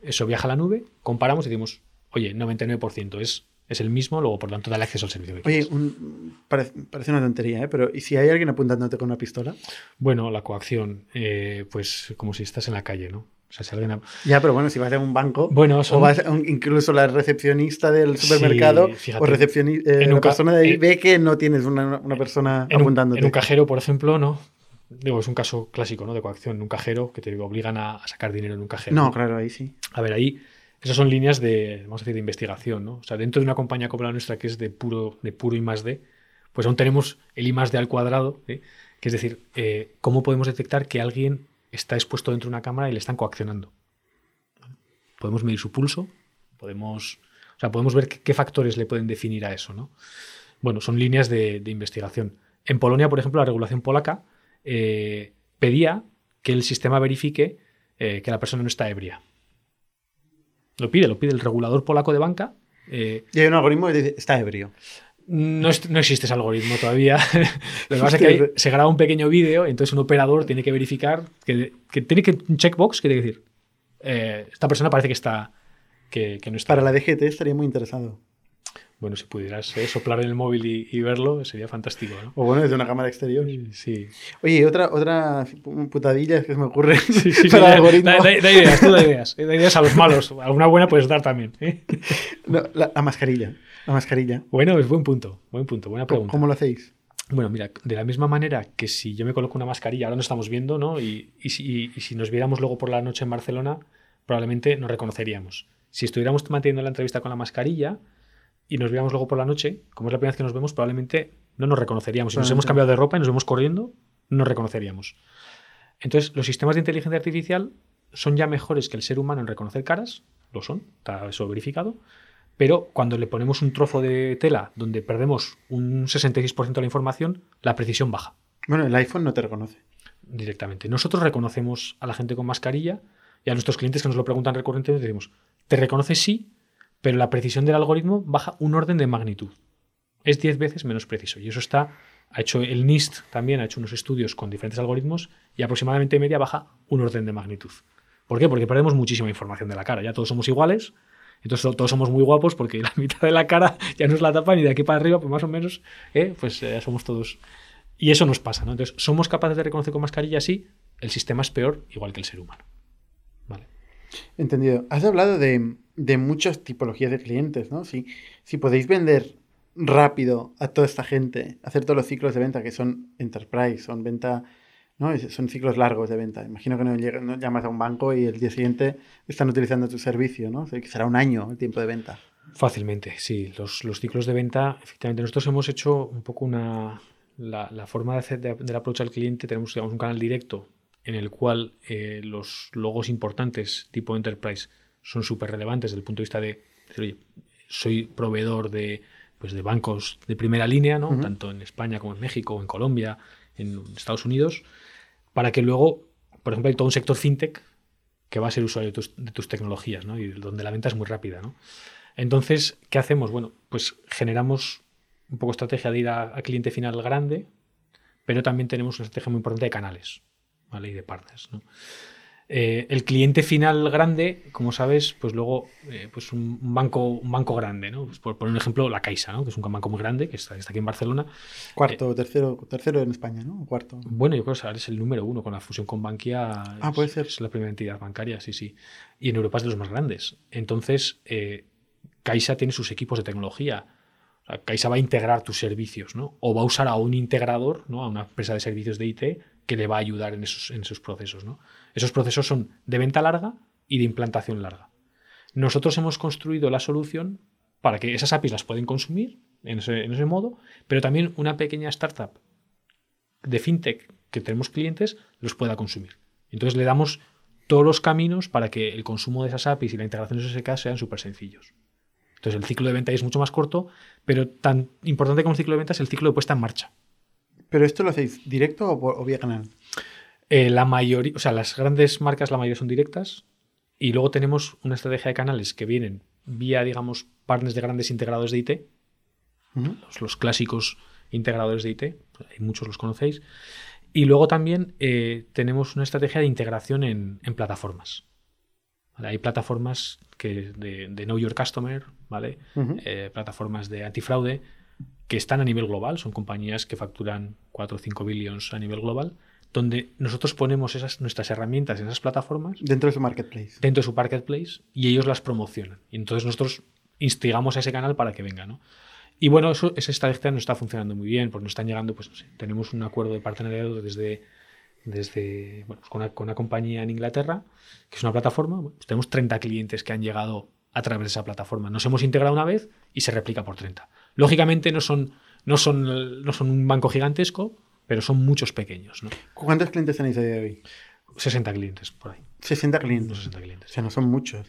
Eso viaja a la nube, comparamos y decimos, oye, 99% es es el mismo, luego por tanto da el acceso al servicio. que Oye, un- parece, parece una tontería, ¿eh? Pero ¿y si hay alguien apuntándote con una pistola? Bueno, la coacción, eh, pues como si estás en la calle, ¿no? O sea, si alguien... Ya, pero bueno, si vas a un banco, Bueno, son- o vas a un- incluso la recepcionista del supermercado Sí, o recepcioni- eh, En la un persona de ahí en- ve que no tienes una, una persona en un, apuntándote. en un cajero, por ejemplo, ¿no? Digo, es un caso clásico, ¿no? De coacción en un cajero que te obligan a, a sacar dinero en un cajero. no, claro, ahí sí. A ver, ahí esas son líneas de, vamos a decir, de investigación, ¿no? O sea, dentro de una compañía como la nuestra que es de puro, de puro I más D, pues aún tenemos el I más D al cuadrado, ¿eh? que es decir, eh, cómo podemos detectar que alguien está expuesto dentro de una cámara y le están coaccionando. Podemos medir su pulso, podemos, o sea, podemos ver qué, factores le pueden definir a eso, ¿no? Bueno, son líneas de, de investigación. En Polonia, por ejemplo, la regulación polaca eh, pedía que el sistema verifique eh, que la persona no está ebria. Lo pide, lo pide el regulador polaco de banca. eh, Y hay un algoritmo que dice, está ebrio. no, es- no existe ese algoritmo todavía. (laughs) Lo que pasa es que hay- (laughs) se graba un pequeño vídeo, entonces un operador tiene que verificar que, que tiene que un checkbox que tiene que decir eh, esta persona parece que está que, que no está. Para la DGT estaría muy interesado. Bueno, si pudieras eh, soplar en el móvil y, y verlo, sería fantástico, ¿no? O bueno, desde una cámara exterior. Sí. Oye, otra, otra putadilla que se me ocurre (laughs) Sí, sí, (laughs) para da, el algoritmo. da- da- da ideas, tú da (laughs) ideas. Da ideas a los malos. Alguna buena puedes dar también. ¿eh? No, la, la mascarilla. La mascarilla. Bueno, es buen punto. Buen punto. Buena ¿Cómo, pregunta. cómo lo hacéis? Bueno, mira, de la misma manera que si yo me coloco una mascarilla, ahora no estamos viendo, ¿no? Y, y si, y si nos viéramos luego por la noche en Barcelona, probablemente nos reconoceríamos. Si estuviéramos manteniendo la entrevista con la mascarilla y nos viéramos luego por la noche, como es la primera vez que nos vemos, probablemente no nos reconoceríamos. Si nos hemos cambiado de ropa y nos vemos corriendo, no nos reconoceríamos. Entonces, los sistemas de inteligencia artificial son ya mejores que el ser humano en reconocer caras, lo son, está eso verificado, pero cuando le ponemos un trozo de tela donde perdemos un 66% de la información, la precisión baja Bueno, el iPhone no te reconoce. directamente. Nosotros reconocemos a la gente con mascarilla y a nuestros clientes que nos lo preguntan recurrentemente decimos, te reconoce sí, pero la precisión del algoritmo baja un orden de magnitud. Es 10 veces menos preciso. Y eso está, ha hecho el NIST también, ha hecho unos estudios con diferentes algoritmos y aproximadamente media baja un orden de magnitud. ¿Por qué? Porque perdemos muchísima información de la cara. Ya todos somos iguales, entonces todos somos muy guapos porque la (laughs) mitad de la cara ya nos la tapan y de aquí para arriba, pues más o menos, ¿eh? pues eh, somos todos. Y eso nos pasa, ¿no? Entonces, ¿somos capaces de reconocer con mascarilla? Sí, el sistema es peor, igual que el ser humano. Vale. Entendido. Has hablado de, de muchas tipologías de clientes, ¿no? Si, si podéis vender rápido a toda esta gente, hacer todos los ciclos de venta que son enterprise, son venta, ¿no? Son ciclos largos de venta. Imagino que no, llega- no llamas a un banco y el día siguiente están utilizando tu servicio, ¿no? Será un año el tiempo de venta. Fácilmente, sí. Los, los ciclos de venta, efectivamente, nosotros hemos hecho un poco una. La, la forma de hacer de- del approach al cliente, tenemos un canal directo en el cual eh, los logos importantes tipo Enterprise son súper relevantes desde el punto de vista de, oye, soy proveedor de, pues, de bancos de primera línea, ¿no? Ujú. tanto en España como en México, en Colombia, en Estados Unidos, para que luego, por ejemplo, hay todo un sector fintech que va a ser usuario de tus, de tus tecnologías, ¿no? Y donde la venta es muy rápida, ¿no? Entonces, ¿qué hacemos? Bueno, pues generamos un poco estrategia de ir a, a cliente final grande, pero también tenemos una estrategia muy importante de canales, ¿vale? Y de partners, ¿no? Eh, el cliente final grande, como sabes, pues luego, eh, pues un, banco, un banco grande, ¿no? Pues por poner un ejemplo, la Caixa, ¿no? Que es un banco muy grande, que está, que está aquí en Barcelona. Cuarto, tercero, tercero en España, ¿no? Cuarto. Bueno, yo creo que es el número uno con la fusión con Bankia. Ah, es- puede ser. Es la primera entidad bancaria, sí, sí. Y en Europa es de los más grandes. Entonces, eh, Caixa tiene sus equipos de tecnología. O sea, Caixa va a integrar tus servicios, ¿no? O va a usar a un integrador, ¿no? A una empresa de servicios de IT que le va a ayudar en esos, en esos procesos, ¿no? Esos procesos son de venta larga y de implantación larga. Nosotros hemos construido la solución para que esas APIs las pueden consumir en ese, en ese modo, pero también una pequeña startup de fintech que tenemos clientes los pueda consumir. Entonces le damos todos los caminos para que el consumo de esas APIs y la integración de esos SDK sean súper sencillos. Entonces el ciclo de venta es mucho más corto, pero tan importante como el ciclo de venta es el ciclo de puesta en marcha. ¿Pero esto lo hacéis directo o, vía canal? Eh, la mayoría, o sea, las grandes marcas, la mayoría son directas. Y luego tenemos una estrategia de canales que vienen vía, digamos, partners de grandes integradores de IT, los, los clásicos integradores de IT, hay muchos los conocéis. Y luego también eh, tenemos una estrategia de integración en, en plataformas. ¿vale? Hay plataformas que de, de Know Your Customer, ¿vale? Eh, plataformas de antifraude que están a nivel global, son compañías que facturan 4 o 5 billions a nivel global, donde nosotros ponemos esas, nuestras herramientas en esas plataformas Dentro de su marketplace. dentro de su marketplace y ellos las promocionan. Y entonces nosotros instigamos a ese canal para que venga, ¿no? Y bueno, eso, esa estrategia no está funcionando muy bien, porque nos están llegando, pues no sé, tenemos un acuerdo de partenariado desde, desde bueno, pues con, una, con una compañía en Inglaterra, que es una plataforma, bueno, pues tenemos 30 clientes que han llegado a través de esa plataforma. Nos hemos integrado una vez y se replica por 30. Lógicamente no son, no son, no son un banco gigantesco, pero son muchos pequeños, ¿no? ¿Cuántos clientes tenéis a día de hoy? 60 clientes por ahí. 60 Unos clientes. 60 O sea, no son muchos.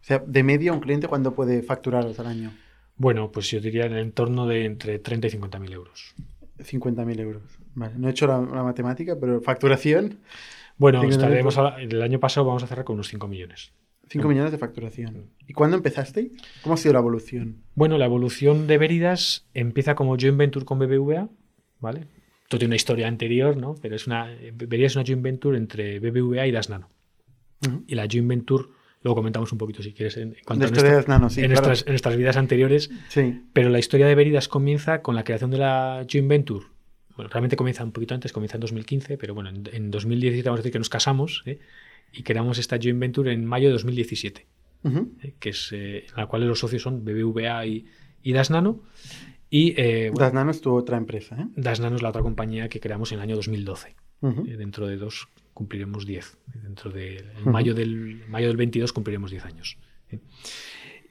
O sea, de media un cliente cuándo puede facturaros al año? Bueno, pues yo diría en el entorno de entre 30 y 50 mil euros. 50.000 euros. Vale, no he hecho la, la matemática, pero facturación, Bueno, 50.000 estaremos a- el año pasado vamos a cerrar con unos 5 millones. 5 millones de facturación. ¿Y cuándo empezasteis? ¿Cómo ha sido la evolución? Bueno, la evolución de Veridas empieza como joint venture con BBVA, ¿vale? Esto tiene una historia anterior, ¿no? Pero es una, Veridas es una joint venture entre BBVA y Das Nano. Y la joint venture, luego comentamos un poquito si quieres en, en cuanto La a historia nuestra- de Das Nano, sí, en, claro. nuestras, en nuestras vidas anteriores. Sí. Pero la historia de Veridas comienza con la creación de la joint venture. Bueno, realmente comienza un poquito antes, comienza en 2015, pero bueno, en, en 2017 vamos a decir que nos casamos ¿eh? Y creamos esta joint venture en mayo de 2017, Ujú. ¿eh? que es eh, en la cual los socios son BBVA y, y Das Nano. Y eh, bueno, Das Nano es tu otra empresa, ¿eh? Das Nano es la otra compañía que creamos en el año 2012. Ujú. Eh, dentro de dos cumpliremos 10. Dentro de en mayo, del, mayo del 22 cumpliremos 10 años. ¿eh?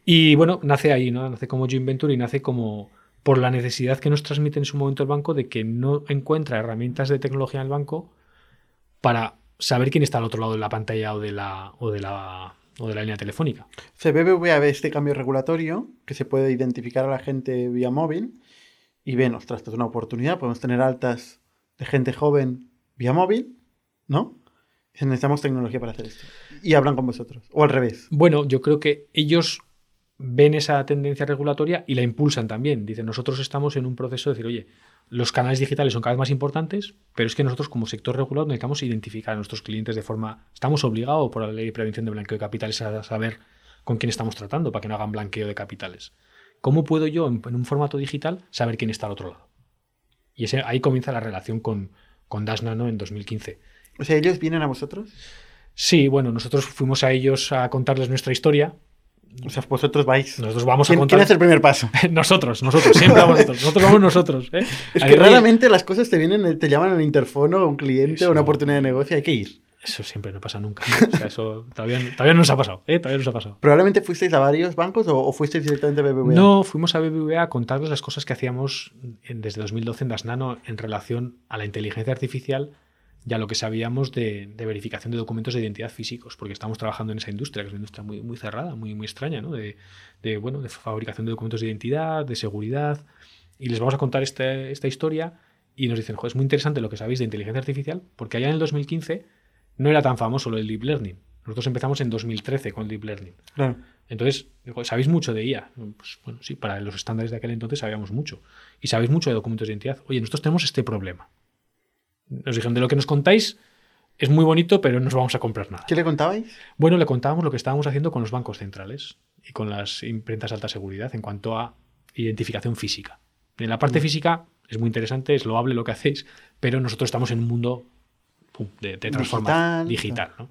Y bueno, nace ahí, ¿no? Nace como joint venture y nace como por la necesidad que nos transmite en su momento el banco de que no encuentra herramientas de tecnología en el banco para saber quién está al otro lado de la pantalla o de la, o de la, o de la línea telefónica. Se BBVA ve este cambio regulatorio que se puede identificar a la gente vía móvil y ven, ostras, esto es una oportunidad, podemos tener altas de gente joven vía móvil, ¿no? Necesitamos tecnología para hacer esto. Y hablan con vosotros. O al revés. Bueno, yo creo que ellos ven esa tendencia regulatoria y la impulsan también. Dicen, nosotros estamos en un proceso de decir, oye, los canales digitales son cada vez más importantes, pero es que nosotros como sector regulado necesitamos identificar a nuestros clientes de forma... Estamos obligados por la ley de prevención de blanqueo de capitales a saber con quién estamos tratando para que no hagan blanqueo de capitales. ¿Cómo puedo yo, en, en un formato digital, saber quién está al otro lado? Y ese, ahí comienza la relación con, con Das Nano en 2015. O sea, ellos vienen a vosotros. Sí, bueno, nosotros fuimos a ellos a contarles nuestra historia. O sea, vosotros vais. Nosotros vamos a ¿Quién, contar... quién hace el primer paso? (laughs) nosotros, nosotros, siempre vamos nosotros. Nosotros vamos nosotros. ¿eh? Es que raramente las cosas te vienen, te llaman al interfono, a un cliente, a una oportunidad de negocio, hay que ir. Eso siempre no pasa nunca. O sea, eso todavía, todavía no nos ha pasado. ¿eh? Todavía no nos ha pasado. ¿Probablemente fuisteis a varios bancos o, o fuisteis directamente a BBVA? No, fuimos a BBVA a contarles las cosas que hacíamos en- desde 2012 en Das Nano en relación a la inteligencia artificial y a lo que sabíamos de, de verificación de documentos de identidad físicos, porque estamos trabajando en esa industria, que es una industria muy, muy cerrada, muy, muy extraña, ¿no? De, de, bueno, de fabricación de documentos de identidad, de seguridad. Y les vamos a contar este- esta historia y nos dicen, joder, es muy interesante lo que sabéis de inteligencia artificial, porque allá en el 2015 no era tan famoso lo del deep learning. Nosotros empezamos en 2013 con el deep learning. Claro. Entonces, ¿sabéis mucho de IA? Pues bueno, sí, para los estándares de aquel entonces sabíamos mucho. Y sabéis mucho de documentos de identidad. Oye, nosotros tenemos este problema. Nos dijeron, de lo que nos contáis es muy bonito, pero no os vamos a comprar nada. ¿Qué le contabais? Bueno, le contábamos lo que estábamos haciendo con los bancos centrales y con las imprentas de alta seguridad en cuanto a identificación física. En la parte física es muy interesante, es loable lo que hacéis, pero nosotros estamos en un mundo pum, de, de transformación Digital, digital. ¿no?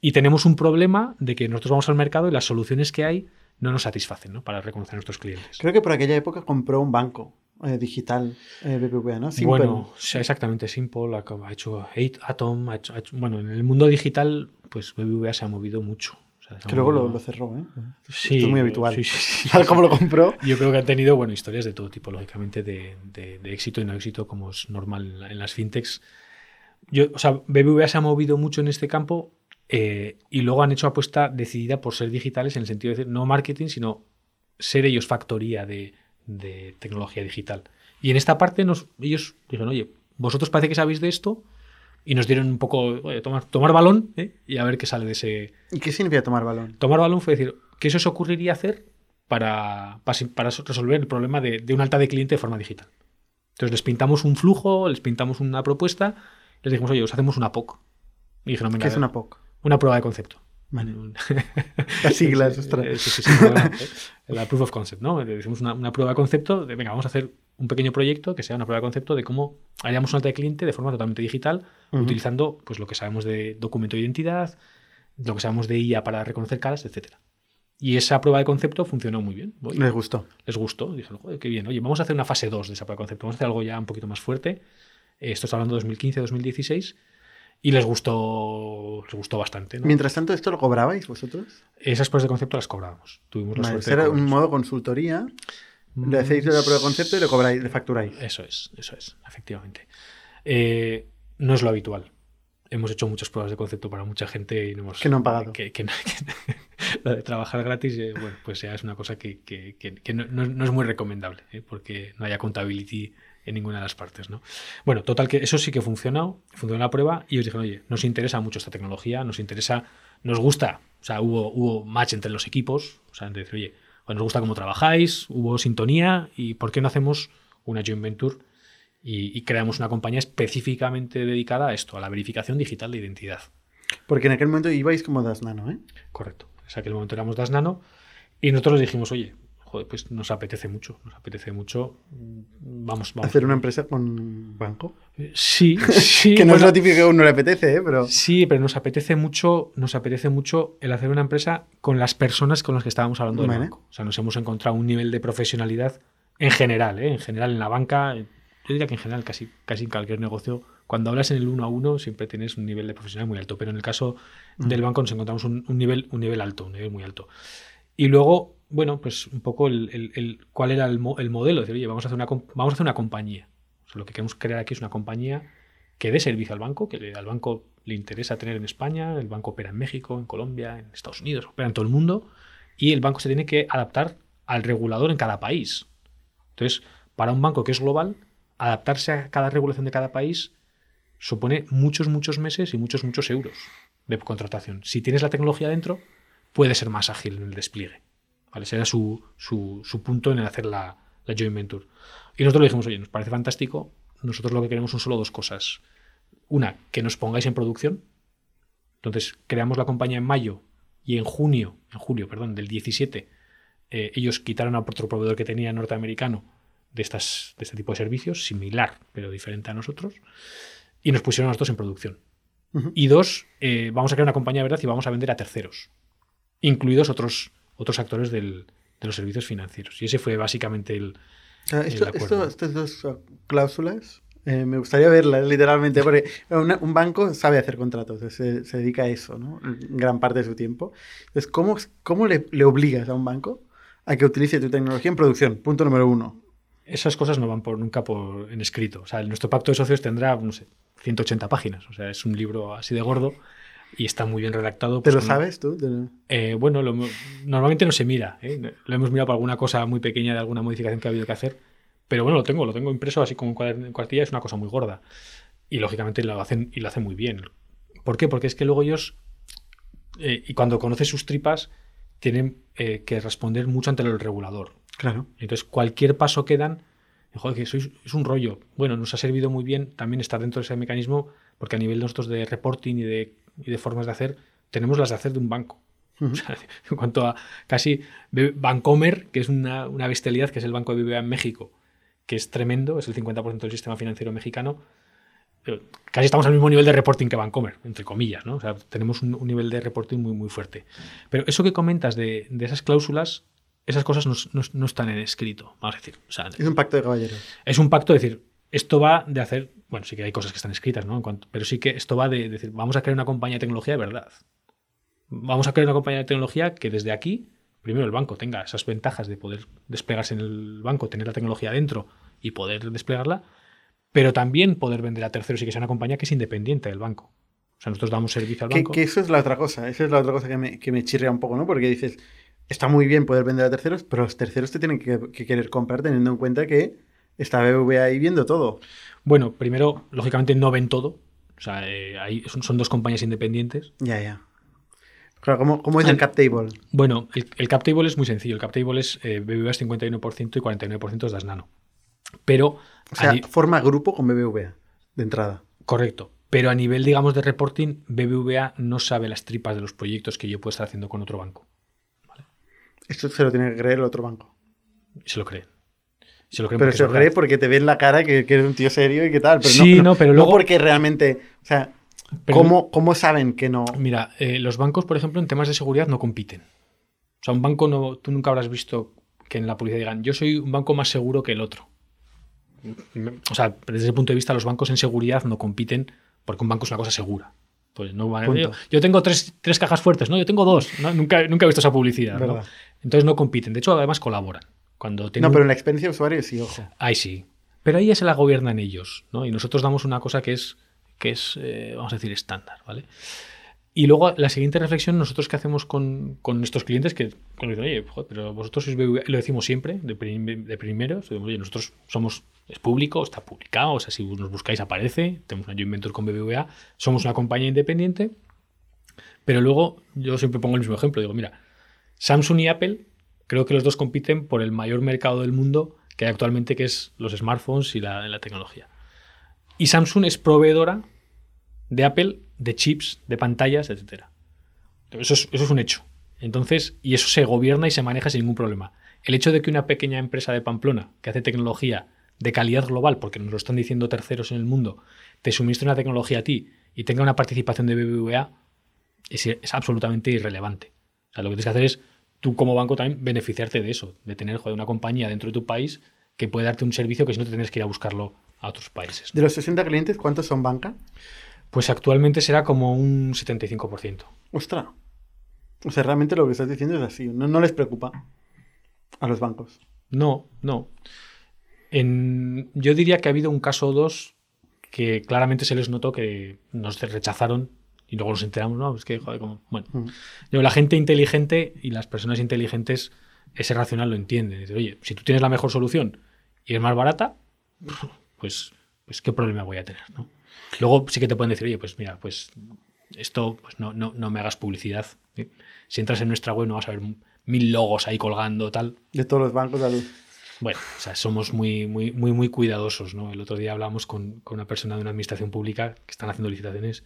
Y tenemos un problema de que nosotros vamos al mercado y las soluciones que hay no nos satisfacen ¿no? para reconocer a nuestros clientes. Creo que por aquella época compró un banco eh, digital eh, BBVA, ¿no? Simple. Bueno, exactamente, Simple ha hecho Eight Atom, ha hecho- ha hecho- bueno, en el mundo digital, pues BBVA se ha movido mucho. O sea, que luego lo, cerró, ¿eh? Sí, Esto es muy habitual. sí, sí, sí. (laughs) Tal como lo compró. Yo creo que han tenido bueno, historias de todo tipo, lógicamente, de, de- de éxito y no éxito, como es normal en las fintechs. Yo, o sea, BBVA se ha movido mucho en este campo eh, y luego han hecho apuesta decidida por ser digitales en el sentido de decir no marketing, sino ser ellos factoría de, de tecnología digital. Y en esta parte nos, ellos dijeron, oye, vosotros parece que sabéis de esto y nos dieron un poco, oye, tomar, tomar balón ¿eh? y a ver qué sale de ese, ¿Y qué significa tomar balón? Tomar balón fue decir, ¿qué se os ocurriría hacer para, para, para resolver el problema de, de un alta de cliente de forma digital? Entonces les pintamos un flujo, les pintamos una propuesta, les dijimos, oye, os hacemos una POC. Y dijeron, ¿Qué es una POC? una prueba de concepto. Vale. Un- Las (laughs) siglas, (laughs) ostras. sí, sí, sí, bueno, eh, la proof of concept, ¿no? Decimos una, una prueba de concepto de, venga, vamos a hacer un pequeño proyecto que sea una prueba de concepto de cómo haríamos una alta de cliente de forma totalmente digital, Ujú. utilizando pues lo que sabemos de documento de identidad, lo que sabemos de IA para reconocer caras, etcétera. Y esa prueba de concepto funcionó muy bien. Oye, Les gustó. les gustó. Dijeron, joder, qué bien. Oye, vamos a hacer una fase 2 de esa prueba de concepto. Vamos a hacer algo ya un poquito más fuerte. Eh, Esto está hablando de 2015, 2016. Y les gustó, les gustó bastante. ¿no? Mientras tanto, ¿esto lo cobrabais vosotros? Esas pruebas de concepto las cobrábamos. Tuvimos la Vale, era un modo consultoría. Le hacéis la prueba de concepto y le cobráis, le facturáis. Eso es, eso es, efectivamente. Eh, no es lo habitual. Hemos hecho muchas pruebas de concepto para mucha gente y no hemos... Que no han pagado. Que, que (laughs) que- lo de trabajar gratis, eh, bueno, pues ya es una cosa que, que- que- que no, no- no es muy recomendable, eh, porque no haya accountability en ninguna de las partes, ¿no? Bueno, total que eso sí que funcionó, funcionó la prueba y os dijeron, oye, nos interesa mucho esta tecnología, nos interesa, nos gusta, o sea, hubo, hubo match entre los equipos, o sea, decir, oye, pues nos gusta cómo trabajáis, hubo sintonía y ¿por qué no hacemos una joint venture y, y creamos una compañía específicamente dedicada a esto, a la verificación digital de identidad? Porque en aquel momento ibais como Das Nano, ¿eh? Correcto. En aquel momento éramos Das Nano y nosotros les dijimos, oye, joder, pues nos apetece mucho, nos apetece mucho, mm, vamos, vamos. Hacer una empresa con banco. Sí, (laughs) sí. que no es bueno, lo típico que a uno le apetece, ¿eh? Pero. Sí, pero nos apetece mucho, nos apetece mucho el hacer una empresa con las personas con las que estábamos hablando del Vale. banco. O sea, nos hemos encontrado un nivel de profesionalidad en general, ¿eh? en general en la banca, eh, yo diría que en general casi, casi en cualquier negocio, cuando hablas en el uno a uno siempre tienes un nivel de profesionalidad muy alto, pero en el caso del banco nos encontramos un, un nivel, un nivel alto, un nivel muy alto. Y luego, bueno, pues un poco el, el- el- cuál era el, el modelo, decir, oye, vamos a hacer una, vamos a hacer una compañía. O sea, lo que queremos crear aquí es una compañía que dé servicio al banco, que le- al banco le interesa tener en España, el banco opera en México, en Colombia, en Estados Unidos, opera en todo el mundo, y el banco se tiene que adaptar al regulador en cada país. Entonces, para un banco que es global, adaptarse a cada regulación de cada país supone muchos, muchos meses y muchos, muchos euros de contratación. Si tienes la tecnología dentro, puede ser más ágil en el despliegue. ¿Vale? Ese era su, su- su punto en el hacer la, la joint venture. Y nosotros le dijimos, oye, nos parece fantástico, nosotros lo que queremos son solo dos cosas. Una, que nos pongáis en producción. Entonces, creamos la compañía en mayo y en junio, en julio, perdón, del 17, eh, ellos quitaron a otro proveedor que tenía norteamericano de, estas, de este tipo de servicios, similar, pero diferente a nosotros, y nos pusieron a nosotros en producción. Y dos, eh, vamos a crear una compañía de verdad y vamos a vender a terceros, incluidos otros, otros actores del- de los servicios financieros. Y ese fue básicamente el... Sea, esto- de acuerdo. esto- estas dos cláusulas, eh, me gustaría verlas literalmente, porque una- un banco sabe hacer contratos, se, se dedica a eso, ¿no? Gran parte de su tiempo. Entonces, ¿cómo, cómo le, le obligas a un banco a que utilice tu tecnología en producción? Punto número uno. Esas cosas no van por, nunca por, en escrito. O sea, nuestro pacto de socios tendrá, no sé, 180 páginas. O sea, es un libro así de gordo y está muy bien redactado. ¿Te pues, lo con- sabes tú? Te- Eh, bueno, lo normalmente no se mira. ¿eh? Lo hemos mirado por alguna cosa muy pequeña de alguna modificación que ha habido que hacer. Pero bueno, lo tengo, lo tengo impreso así como en cuartilla, es una cosa muy gorda. Y lógicamente lo hacen, y lo hacen muy bien. ¿Por qué? Porque es que luego ellos, eh, y cuando conoces sus tripas, tienen eh, que responder mucho ante el regulador. Claro. Entonces, cualquier paso que dan, joder, que sois- es un rollo. Bueno, nos ha servido muy bien también estar dentro de ese mecanismo, porque a nivel nosotros de reporting y de, y de formas de hacer, tenemos las de hacer de un banco. Ujú. O sea, (laughs) en cuanto a casi Bancomer, que es una, una bestialidad, que es el banco de BBVA en México, que es tremendo, es el 50% del sistema financiero mexicano. casi estamos al mismo nivel de reporting que Bancomer, entre comillas, ¿no? O sea, tenemos un, un nivel de reporting muy, muy fuerte. Pero eso que comentas de, de esas cláusulas, esas cosas no, no- no están en escrito, vamos a decir. O sea, Es un pacto de caballeros. es un pacto de decir, esto va de hacer, bueno, sí que hay cosas que están escritas, ¿no? En cuanto- pero sí que esto va de decir, vamos a crear una compañía de tecnología de verdad. Vamos a crear una compañía de tecnología que desde aquí, primero el banco tenga esas ventajas de poder desplegarse en el banco, tener la tecnología dentro y poder desplegarla, pero también poder vender a terceros y que sea una compañía que es independiente del banco. O sea, nosotros damos servicio al Que, banco. que eso es la otra cosa, esa es la otra cosa que me, que me chirrea un poco, ¿no? Porque dices, está muy bien poder vender a terceros, pero los terceros te tienen que, que querer comprar teniendo en cuenta que está BBVA ahí viendo todo. Bueno, primero, lógicamente no ven todo. O sea, eh, ahí son, son dos compañías independientes. Ya, ya. Claro, ¿cómo, cómo es el Al- cap table? Bueno, el, el cap table es muy sencillo. El cap table es eh, BBVA es 51% y 49% es Das Nano. Pero, O sea, forma grupo con BBVA, de entrada. correcto. Pero a nivel, digamos, de reporting, BBVA no sabe las tripas de los proyectos que yo puedo estar haciendo con otro banco. Esto se lo tiene que creer el otro banco. Se lo creen. Se lo creen Pero se lo cree porque te ve en la cara que, que eres un tío serio y que tal. Pero Sí, no, no, pero no luego- porque realmente. O sea, Pero- ¿cómo, cómo saben que no? Mira, eh, los bancos, por ejemplo, en temas de seguridad no compiten. O sea, un banco no, tú nunca habrás visto que en la policía digan, yo soy un banco más seguro que el otro. O sea, desde ese punto de vista, los bancos en seguridad no compiten porque un banco es una cosa segura. Pues no van a- yo, yo tengo tres, tres cajas fuertes, no, yo tengo dos. ¿no? Nunca, nunca he visto esa publicidad. Entonces no compiten. De hecho, además colaboran. Cuando No, pero en la experiencia de usuario sí, ojo. Ahí sí. Pero ahí ya se la gobiernan ellos, ¿no? Y nosotros damos una cosa que es, que es eh, vamos a decir, estándar, ¿vale? Y luego la siguiente reflexión, nosotros qué hacemos con, con estos clientes que con dicen, oye, joder, pero vosotros sois BBVA", lo decimos siempre, de, prim- de primeros, decimos, oye, nosotros somos, es público, está publicado, o sea, si nos buscáis aparece, tenemos un joint venture con BBVA, somos una compañía independiente, pero luego yo siempre pongo el mismo ejemplo, digo, mira, Samsung y Apple, creo que los dos compiten por el mayor mercado del mundo que hay actualmente, que es los smartphones y la, tecnología. Y Samsung es proveedora de Apple de chips, de pantallas, etc. Eso es, eso es un hecho. Entonces, y eso se gobierna y se maneja sin ningún problema. El hecho de que una pequeña empresa de Pamplona, que hace tecnología de calidad global, porque nos lo están diciendo terceros en el mundo, te suministre una tecnología a ti y tenga una participación de BBVA, es, es absolutamente irrelevante. O sea, lo que tienes que hacer es tú como banco también beneficiarte de eso, de tener joder, una compañía dentro de tu país que puede darte un servicio que si no te tienes que ir a buscarlo a otros países. De los 60 clientes, ¿cuántos son banca? Pues actualmente será como un 75%. Ostras. O sea, realmente lo que estás diciendo es así. No, no les preocupa a los bancos. No, no. En- yo diría que ha habido un caso o dos que claramente se les notó que nos rechazaron y luego nos enteramos, ¿no? Es que, joder, como. Bueno. Mm. Yo, la gente inteligente y las personas inteligentes, ese racional lo entienden. Dicen, oye, si tú tienes la mejor solución y es más barata, pues, pues qué problema voy a tener, ¿no? Luego sí que te pueden decir, oye, pues mira, pues esto pues no, no, no me hagas publicidad. ¿sí? Si entras en nuestra web no vas a ver mil logos ahí colgando, tal. De todos los bancos. al- Bueno, o sea, somos muy, muy, muy, muy cuidadosos, ¿no? El otro día hablamos con, con una persona de una administración pública que están haciendo licitaciones.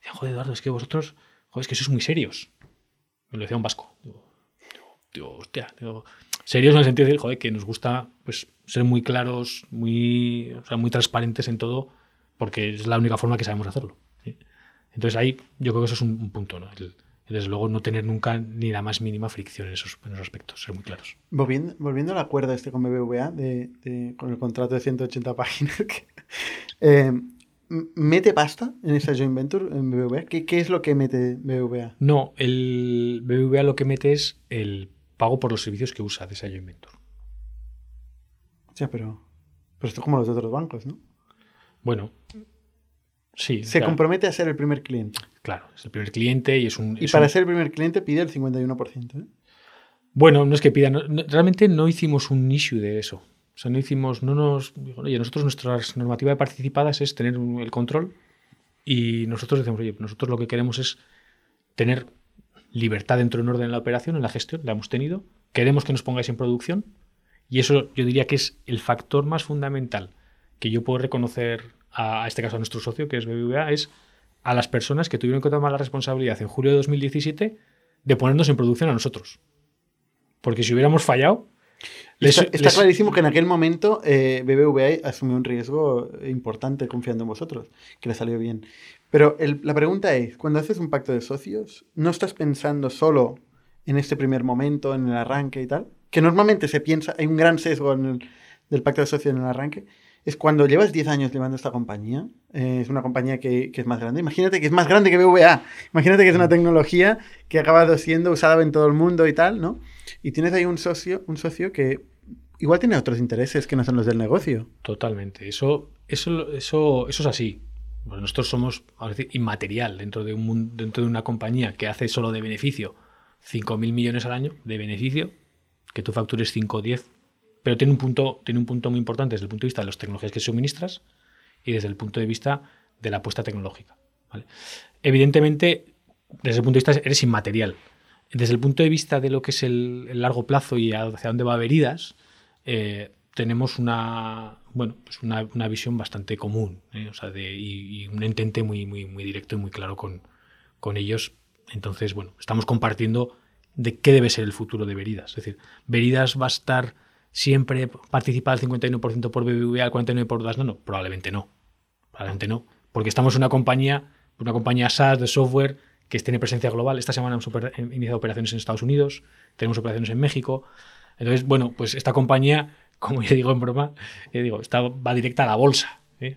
Decían, joder, Eduardo, es que vosotros, joder, es que sois muy serios. Me lo decía un vasco. Digo, digo, hostia, serios en el sentido de joder, que nos gusta pues, ser muy claros, muy, o sea, muy transparentes en todo, porque es la única forma que sabemos hacerlo. Entonces ahí yo creo que eso es un, un punto, ¿no? El- desde luego no tener nunca ni la más mínima fricción en esos, aspectos, ser muy claros. Volviendo, volviendo al acuerdo este con BBVA, de, con el contrato de 180 (laughs) páginas, eh, ¿mete pasta en esa joint venture en BBVA? ¿Qué, qué es lo que mete BBVA? No, el BBVA lo que mete es el pago por los servicios que usa de esa joint venture. O sea, pero, pero esto es como los otros bancos, ¿no? Bueno, sí. Se compromete a ser el primer cliente. Claro, es el primer cliente y es un... Y es para un- ser el primer cliente pide el 51%. ¿eh? Bueno, no es que pidan, no- no- realmente no hicimos un issue de eso. O sea, no hicimos, no nos, digo, oye, nosotros nuestra normativa de participadas es tener el control y nosotros decimos, oye, nosotros lo que queremos es tener libertad dentro de un orden en la operación, en la gestión, la hemos tenido, queremos que nos pongáis en producción y eso yo diría que es el factor más fundamental que yo puedo reconocer a, a este caso a nuestro socio, que es BBVA, es a las personas que tuvieron que tomar la responsabilidad en julio de 2017 de ponernos en producción a nosotros. Porque si hubiéramos fallado, les- está, está les- clarísimo que en aquel momento eh, BBVA asumió un riesgo importante confiando en vosotros, que le salió bien. Pero el- la pregunta es, cuando haces un pacto de socios, ¿no estás pensando solo en este primer momento, en el arranque y tal? Que normalmente se piensa, hay un gran sesgo en el- del pacto de socios en el arranque, es cuando llevas 10 años llevando esta compañía, eh, es una compañía que, que es más grande, imagínate que es más grande que BVA, imagínate que es una tecnología que ha acabado siendo usada en todo el mundo y tal, ¿no? Y tienes ahí un socio, un socio que igual tiene otros intereses que no son los del negocio. Totalmente. Eso, eso, eso, eso es así. Pues nosotros somos, vamos a decir, inmaterial dentro de, un, dentro de una compañía que hace solo de beneficio 5.000 millones al año de beneficio, que tú factures 5 o 10, pero tiene un, punto, tiene un punto muy importante desde el punto de vista de las tecnologías que suministras y desde el punto de vista de la apuesta tecnológica. Evidentemente, desde el punto de vista eres inmaterial. Desde el punto de vista de lo que es el, largo plazo y hacia dónde va a haber idas, eh, tenemos una, bueno, pues una, una visión bastante común ¿eh? o sea, de, y, y, un entente muy, muy, muy directo y muy claro con, con ellos. Entonces, bueno, estamos compartiendo de qué debe ser el futuro de Veridas. Es decir, Veridas va a estar siempre participar al 51% por BBVA, al 49% por Das, no, probablemente no. Probablemente no. Porque estamos en una compañía, una compañía SaaS de software que tiene presencia global. Esta semana hemos iniciado operaciones en Estados Unidos, tenemos operaciones en México. Entonces, bueno, pues esta compañía, (laughs) como yo digo en broma, digo, va directa a la bolsa. ¿eh?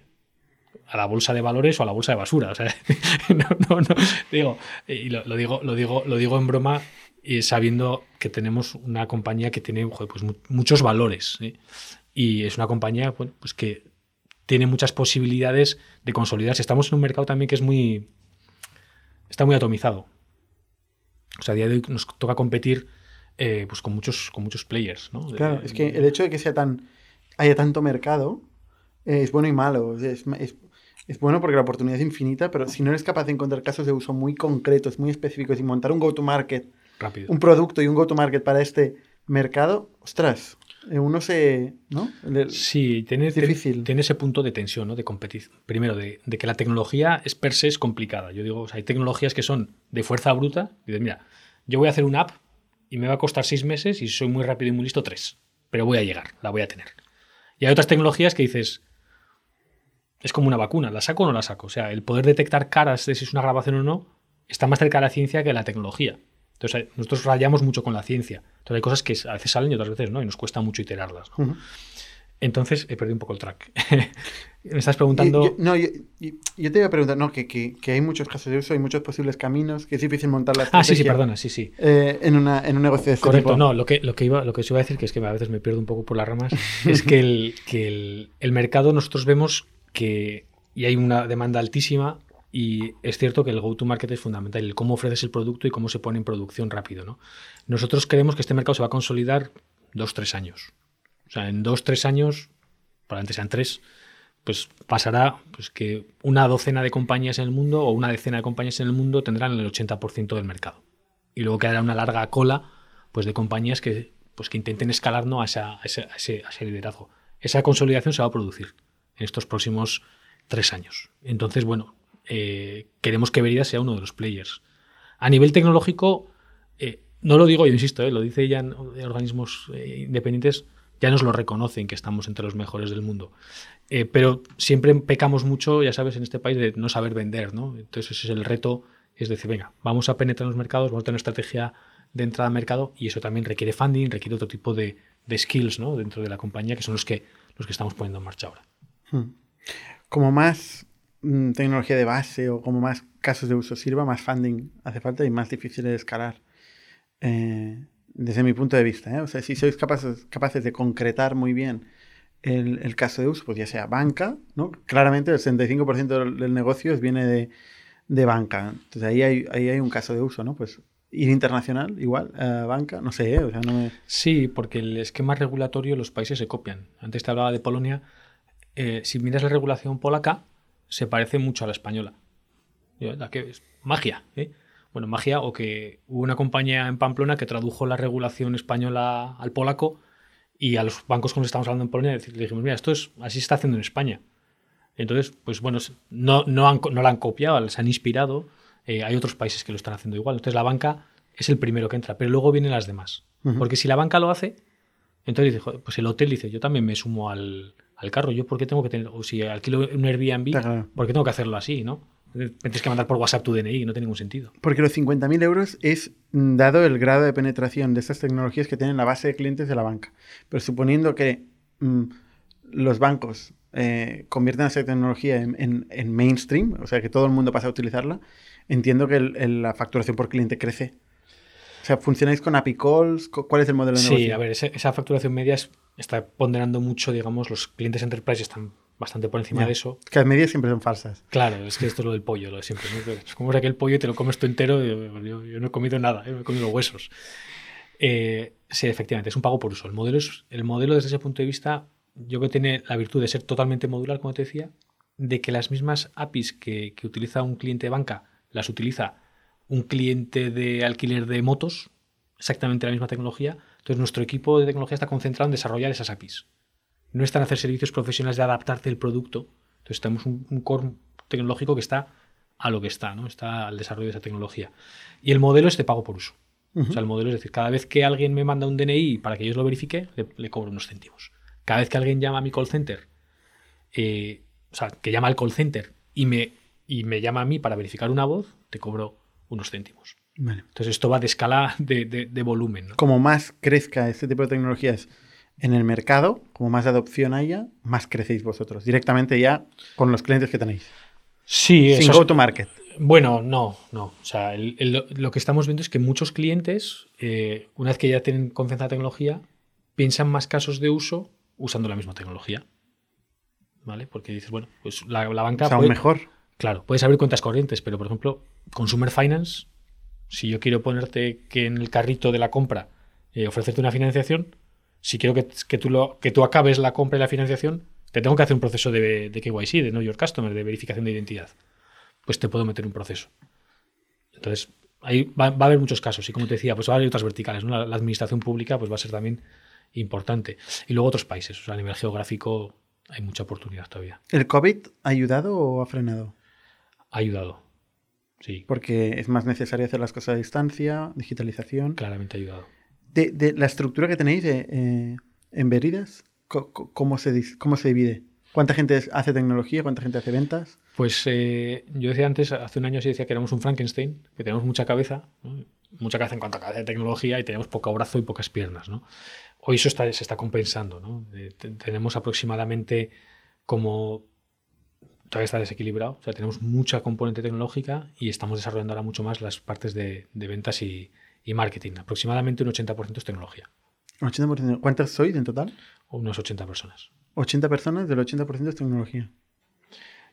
A la bolsa de valores o a la bolsa de basura. O sea, (laughs) no, no, no. Digo, y lo, digo, lo, digo, lo digo en broma y sabiendo que tenemos una compañía que tiene joder, pues, muchos valores. ¿eh? Y es una compañía bueno, pues que tiene muchas posibilidades de consolidarse. Estamos en un mercado también que es muy. está muy atomizado. O sea, a día de hoy nos toca competir eh, pues con muchos, con muchos players. ¿no? Claro, es que el hecho de que sea tan. haya tanto mercado eh, es bueno y malo. Es, es, es bueno porque la oportunidad es infinita, pero si no eres capaz de encontrar casos de uso muy concretos, muy específicos y montar un go-to-market Rápido. un producto y un go-to-market para este mercado, ostras, uno se. ¿No? El, sí, tiene, es difícil. tiene ese punto de tensión, ¿no? De competición. Primero, de, de, que la tecnología es per se es complicada. Yo digo, o sea, hay tecnologías que son de fuerza bruta. Y dices, mira, yo voy a hacer una app y me va a costar seis meses y si soy muy rápido y muy listo, tres. Pero voy a llegar, la voy a tener. Y hay otras tecnologías que dices. Es como una vacuna, ¿la saco o no la saco? O sea, el poder detectar caras de si es una grabación o no está más cerca de la ciencia que de la tecnología. Entonces, nosotros rayamos mucho con la ciencia. Entonces, hay cosas que a veces salen y otras veces no, y nos cuesta mucho iterarlas. ¿no? Uh -huh. Entonces, he perdido un poco el track. (laughs) Me estás preguntando. Yo, yo, no, yo, yo, te iba a preguntar, no, que, que, que, hay muchos casos de uso, hay muchos posibles caminos, que es difícil montar la Ah, sí, sí, perdona, sí, sí. Eh, en, una, en, un negocio de este Correcto, tipo. no, lo que, lo, que iba, lo que os iba a decir, que es que a veces me pierdo un poco por las ramas, (laughs) es que, el, que el, el mercado nosotros vemos que, y hay una demanda altísima, y es cierto que el go-to-market es fundamental, el cómo ofreces el producto y cómo se pone en producción rápido. ¿no? Nosotros creemos que este mercado se va a consolidar dos, tres años. O sea, en dos, tres años, probablemente sean tres, pues pasará pues, que una docena de compañías en el mundo o una decena de compañías en el mundo tendrán el 80% del mercado. Y luego quedará una larga cola pues, de compañías que, pues, que intenten escalar ¿no? a, a ese liderazgo. Esa consolidación se va a producir en estos próximos tres años. Entonces, bueno, eh, queremos que Veridas sea uno de los players. A nivel tecnológico, eh, no lo digo yo, insisto, eh, lo dice ya en organismos eh, independientes, ya nos lo reconocen que estamos entre los mejores del mundo. Eh, pero siempre pecamos mucho, ya sabes, en este país de no saber vender, ¿no? Entonces ese es el reto, es decir, venga, vamos a penetrar en los mercados, vamos a tener estrategia de entrada al mercado y eso también requiere funding, requiere otro tipo de, de skills ¿no? dentro de la compañía que son los que, los que estamos poniendo en marcha ahora. Hmm. Como más tecnología de base o como más casos de uso sirva, más funding hace falta y más difícil de escalar. Eh, desde mi punto de vista, ¿eh? o sea, si sois capaces, capaces de concretar muy bien el, el, caso de uso, pues ya sea banca, ¿no? Claramente el 65% del, del, negocio viene de, de, banca. Entonces ahí hay, ahí hay un caso de uso, ¿no? Pues ir internacional, igual, uh, banca, no sé, ¿eh? o sea, no me... Sí, porque el esquema regulatorio los países se copian. Antes te hablaba de Polonia. Eh, si miras la regulación polaca, se parece mucho a la española. La que es magia, ¿eh? Bueno, magia o que hubo una compañía en Pamplona que tradujo la regulación española al polaco y a los bancos con los que estamos hablando en Polonia le dijimos, mira, esto es así se está haciendo en España. Entonces, pues bueno, no, no, han, no la han copiado, se han inspirado. Eh, hay otros países que lo están haciendo igual. Entonces la banca es el primero que entra, pero luego vienen las demás. Uh -huh. Porque si la banca lo hace, entonces dice, pues el hotel dice, yo también me sumo al, al carro. Yo, ¿por qué tengo que tener, o si alquilo un Airbnb, claro. ¿por qué tengo que hacerlo así, no? Me tienes que mandar por WhatsApp tu DNI, no tiene ningún sentido. Porque los 50.000 euros es dado el grado de penetración de estas tecnologías que tienen la base de clientes de la banca. Pero suponiendo que mmm, los bancos eh, convierten esa tecnología en, en, en, mainstream, o sea, que todo el mundo pasa a utilizarla, entiendo que el, el, la facturación por cliente crece. O sea, ¿funcionáis con API calls? ¿Cuál es el modelo de negocio? Sí, a ver, esa, esa facturación media es, está ponderando mucho, digamos, los clientes enterprise están bastante por encima yeah. de eso. Que las siempre son falsas. Claro, es que esto es lo del pollo, lo de siempre. ¿no? Es como que el pollo y te lo comes tú entero, yo, yo, yo no he comido nada, yo me he comido huesos. Eh, sí, efectivamente, es un pago por uso. El modelo, es, el modelo desde ese punto de vista, yo creo que tiene la virtud de ser totalmente modular, como te decía, de que las mismas APIs que, que utiliza un cliente de banca las utiliza un cliente de alquiler de motos, exactamente la misma tecnología. Entonces, nuestro equipo de tecnología está concentrado en desarrollar esas APIs. no están a hacer servicios profesionales de adaptarte el producto. Entonces tenemos un, un core tecnológico que está a lo que está, ¿no? Está al desarrollo de esa tecnología. Y el modelo es de pago por uso. O sea, el modelo es decir, cada vez que alguien me manda un DNI para que yo lo verifique, le, cobro unos céntimos. Cada vez que alguien llama a mi call center, eh, o sea, que llama al call center y me, y me llama a mí para verificar una voz, te cobro unos céntimos. Vale. Entonces esto va de escala de, de- de volumen. ¿no? Como más crezca este tipo de tecnologías en el mercado, como más adopción haya, más crecéis vosotros. Directamente ya con los clientes que tenéis. Sí, Sin go to market. Bueno, no, no. O sea, el- el- lo que estamos viendo es que muchos clientes, eh, una vez que ya tienen confianza en la tecnología, piensan más casos de uso usando la misma tecnología. ¿Vale? Porque dices, bueno, pues la, la banca. O sea, aún puede- mejor. Claro, puedes abrir cuentas corrientes, pero por ejemplo, Consumer Finance, si yo quiero ponerte que en el carrito de la compra eh, ofrecerte una financiación, si quiero que, que tú lo, que tú acabes la compra y la financiación, te tengo que hacer un proceso de, de KYC, de Know Your Customer, de verificación de identidad. Pues te puedo meter un proceso. Entonces, ahí va, va a haber muchos casos. Y como te decía, pues va a haber otras verticales. ¿no? La, la administración pública pues va a ser también importante. Y luego otros países. O sea, a nivel geográfico hay mucha oportunidad todavía. ¿El COVID ha ayudado o ha frenado? Ha ayudado. Sí, Porque es más necesario hacer las cosas a distancia, digitalización. claramente ayudado. De, de la estructura que tenéis eh, eh, en Veridas, ¿cómo se, ¿cómo se divide? ¿Cuánta gente hace tecnología? ¿Cuánta gente hace ventas? Pues eh, yo decía antes, hace un año sí decía que éramos un Frankenstein, que tenemos mucha cabeza, ¿no? mucha cabeza en cuanto a cabeza de tecnología y tenemos poco brazo y pocas piernas. ¿no? Hoy eso está, se está compensando. ¿no? Eh, te- tenemos aproximadamente como... Todavía está desequilibrado, o sea, tenemos mucha componente tecnológica y estamos desarrollando ahora mucho más las partes de, de ventas y, y marketing. Aproximadamente un 80% es tecnología, 80%. ¿Cuántas sois en total? o unos 80 personas. 80 personas, del 80% es tecnología.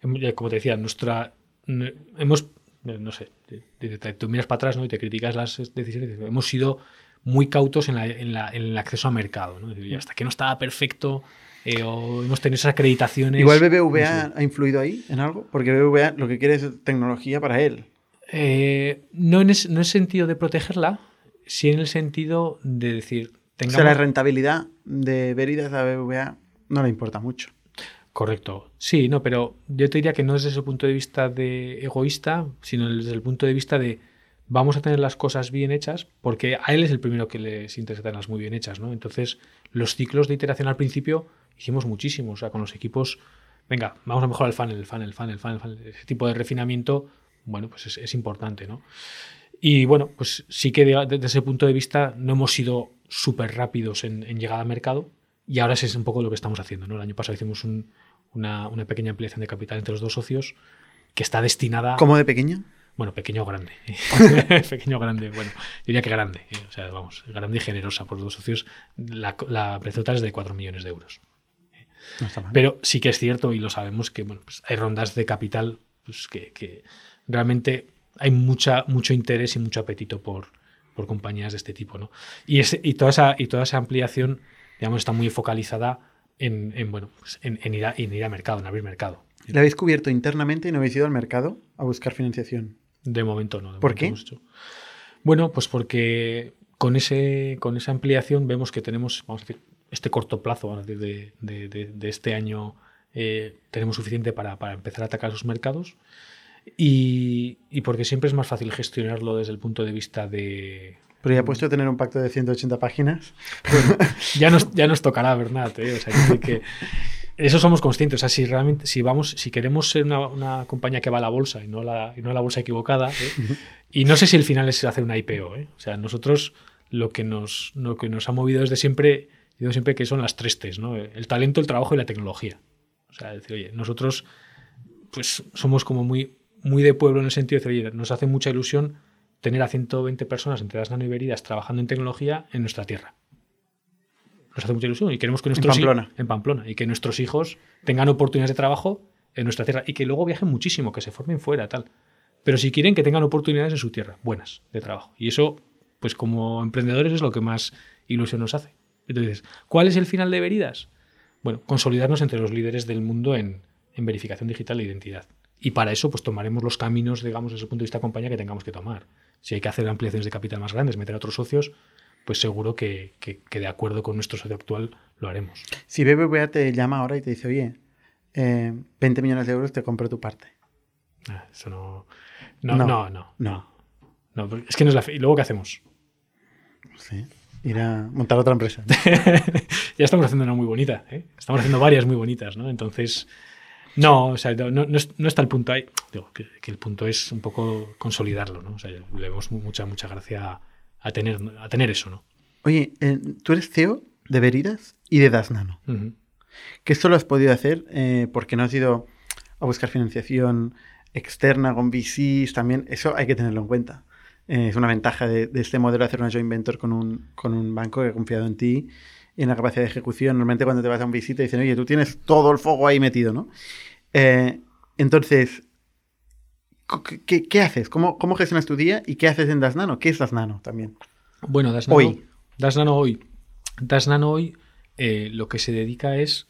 Hem- ya, como te decía, nuestra hemos eh, no sé, te- te- te- tú miras para atrás ¿no? y te criticas las decisiones. Hemos sido muy cautos en, la- en la- en el acceso a mercado. ¿no? Es decir, hasta que no estaba perfecto eh, o hemos tenido esas acreditaciones. Igual BBVA ha influido ahí en algo, porque BBVA lo que quiere es tecnología para él. Eh, no, en es- no en el sentido de protegerla, sí en el sentido de decir. O sea, la rentabilidad de Veridas a BBVA no le importa mucho. Correcto. Sí, no, pero yo te diría que no desde ese punto de vista de egoísta, sino desde el punto de vista de vamos a tener las cosas bien hechas, porque a él es el primero que les interesa tenerlas muy bien hechas, ¿no? Entonces, los ciclos de iteración al principio hicimos muchísimos, o sea, con los equipos, venga, vamos a mejorar el funnel, el funnel, el funnel, el funnel, el funnel. ese tipo de refinamiento, bueno, pues es, es importante, ¿no? Y bueno, pues sí que de- desde ese punto de vista no hemos sido súper rápidos en, en llegada al mercado y ahora ese es un poco lo que estamos haciendo. ¿no? El año pasado hicimos un- una, una pequeña ampliación de capital entre los dos socios que está destinada... ¿Cómo de pequeña? Bueno, pequeño o grande. (laughs) (laughs) pequeño o grande, bueno, diría que grande. eh, O sea, vamos, grande y generosa por los dos socios. La, la total es de 4 millones de euros. No está mal. Pero sí que es cierto y lo sabemos que bueno, pues hay rondas de capital pues, que, que realmente hay mucha, mucho interés y mucho apetito por, por compañías de este tipo. ¿no? Y, ese- y, toda esa, y toda esa ampliación digamos, está muy focalizada en, en, bueno, pues, en, en ir a, en ir a mercado, en abrir mercado. ¿Le habéis cubierto internamente y no habéis ido al mercado a buscar financiación? De momento no. de ¿Por momento qué? Bueno, pues porque con, ese, con esa ampliación vemos que tenemos, vamos a decir, este corto plazo, a de, de- de- de este año, eh, tenemos suficiente para, para empezar a atacar esos mercados. Y, y porque siempre es más fácil gestionarlo desde el punto de vista de... Pero ya puesto a tener un pacto de 180 páginas. (laughs) Ya nos, ya nos tocará, Bernat. ¿eh? O sea, quiero decir que eso somos conscientes. O sea, si realmente, si vamos, si queremos ser una, una compañía que va a la bolsa y no la, y no la bolsa equivocada, ¿eh? y no sé si el final es hacer una IPO. ¿eh? O sea, nosotros lo que nos, lo que nos ha movido desde siempre, digo siempre que son las tres T's, ¿no? El talento, el trabajo y la tecnología. O sea, decir, oye, nosotros pues somos como muy, muy de pueblo en el sentido de decir, oye, nos hace mucha ilusión tener a 120 personas entre las nanoiberidas trabajando en tecnología en nuestra tierra. Nos hace mucha ilusión y queremos que nuestros hi- Pamplona. en Pamplona y que nuestros hijos tengan oportunidades de trabajo en nuestra tierra y que luego viajen muchísimo, que se formen fuera, tal. Pero si quieren que tengan oportunidades en su tierra, buenas, de trabajo. Y eso, pues como emprendedores es lo que más ilusión nos hace. Entonces, ¿cuál es el final de Veridas? Bueno, consolidarnos entre los líderes del mundo en, en verificación digital de identidad. Y para eso, pues tomaremos los caminos, digamos, desde el punto de vista de compañía que tengamos que tomar. Si hay que hacer ampliaciones de capital más grandes, meter a otros socios, pues seguro que, que- que de acuerdo con nuestro socio actual lo haremos. Si BBVA te llama ahora y te dice, oye, eh, 20 millones de euros te compro tu parte. Ah, Eso no. No, No. no, no. No. no, es que no es la fe- ¿Y luego qué hacemos? Sí. Ir a montar otra empresa. (laughs) ya estamos haciendo una muy bonita, ¿eh? Estamos haciendo varias muy bonitas, ¿no? Entonces, no, o sea, no, no es- no está el punto ahí. Digo, que, que el punto es un poco consolidarlo, ¿no? O sea, le vemos mu- mucha, mucha gracia a tener, a tener eso, ¿no? Oye, eh, tú eres CEO de Veridas y de Das Nano. Ujú. Que esto lo has podido hacer eh, porque no has ido a buscar financiación externa con VCs también. Eso hay que tenerlo en cuenta. Eh, es una ventaja de, de este modelo hacer una joint venture con un, con un banco que ha confiado en ti y en la capacidad de ejecución. Normalmente cuando te vas a un te dicen, oye, tú tienes todo el fuego ahí metido, ¿no? Eh, entonces, ¿qué, qué haces? ¿Cómo, ¿Cómo gestionas tu día y qué haces en Das Nano? ¿Qué es Das Nano también? Bueno, Das Nano Hoy. Das Nano hoy. Das Nano hoy eh, lo que se dedica es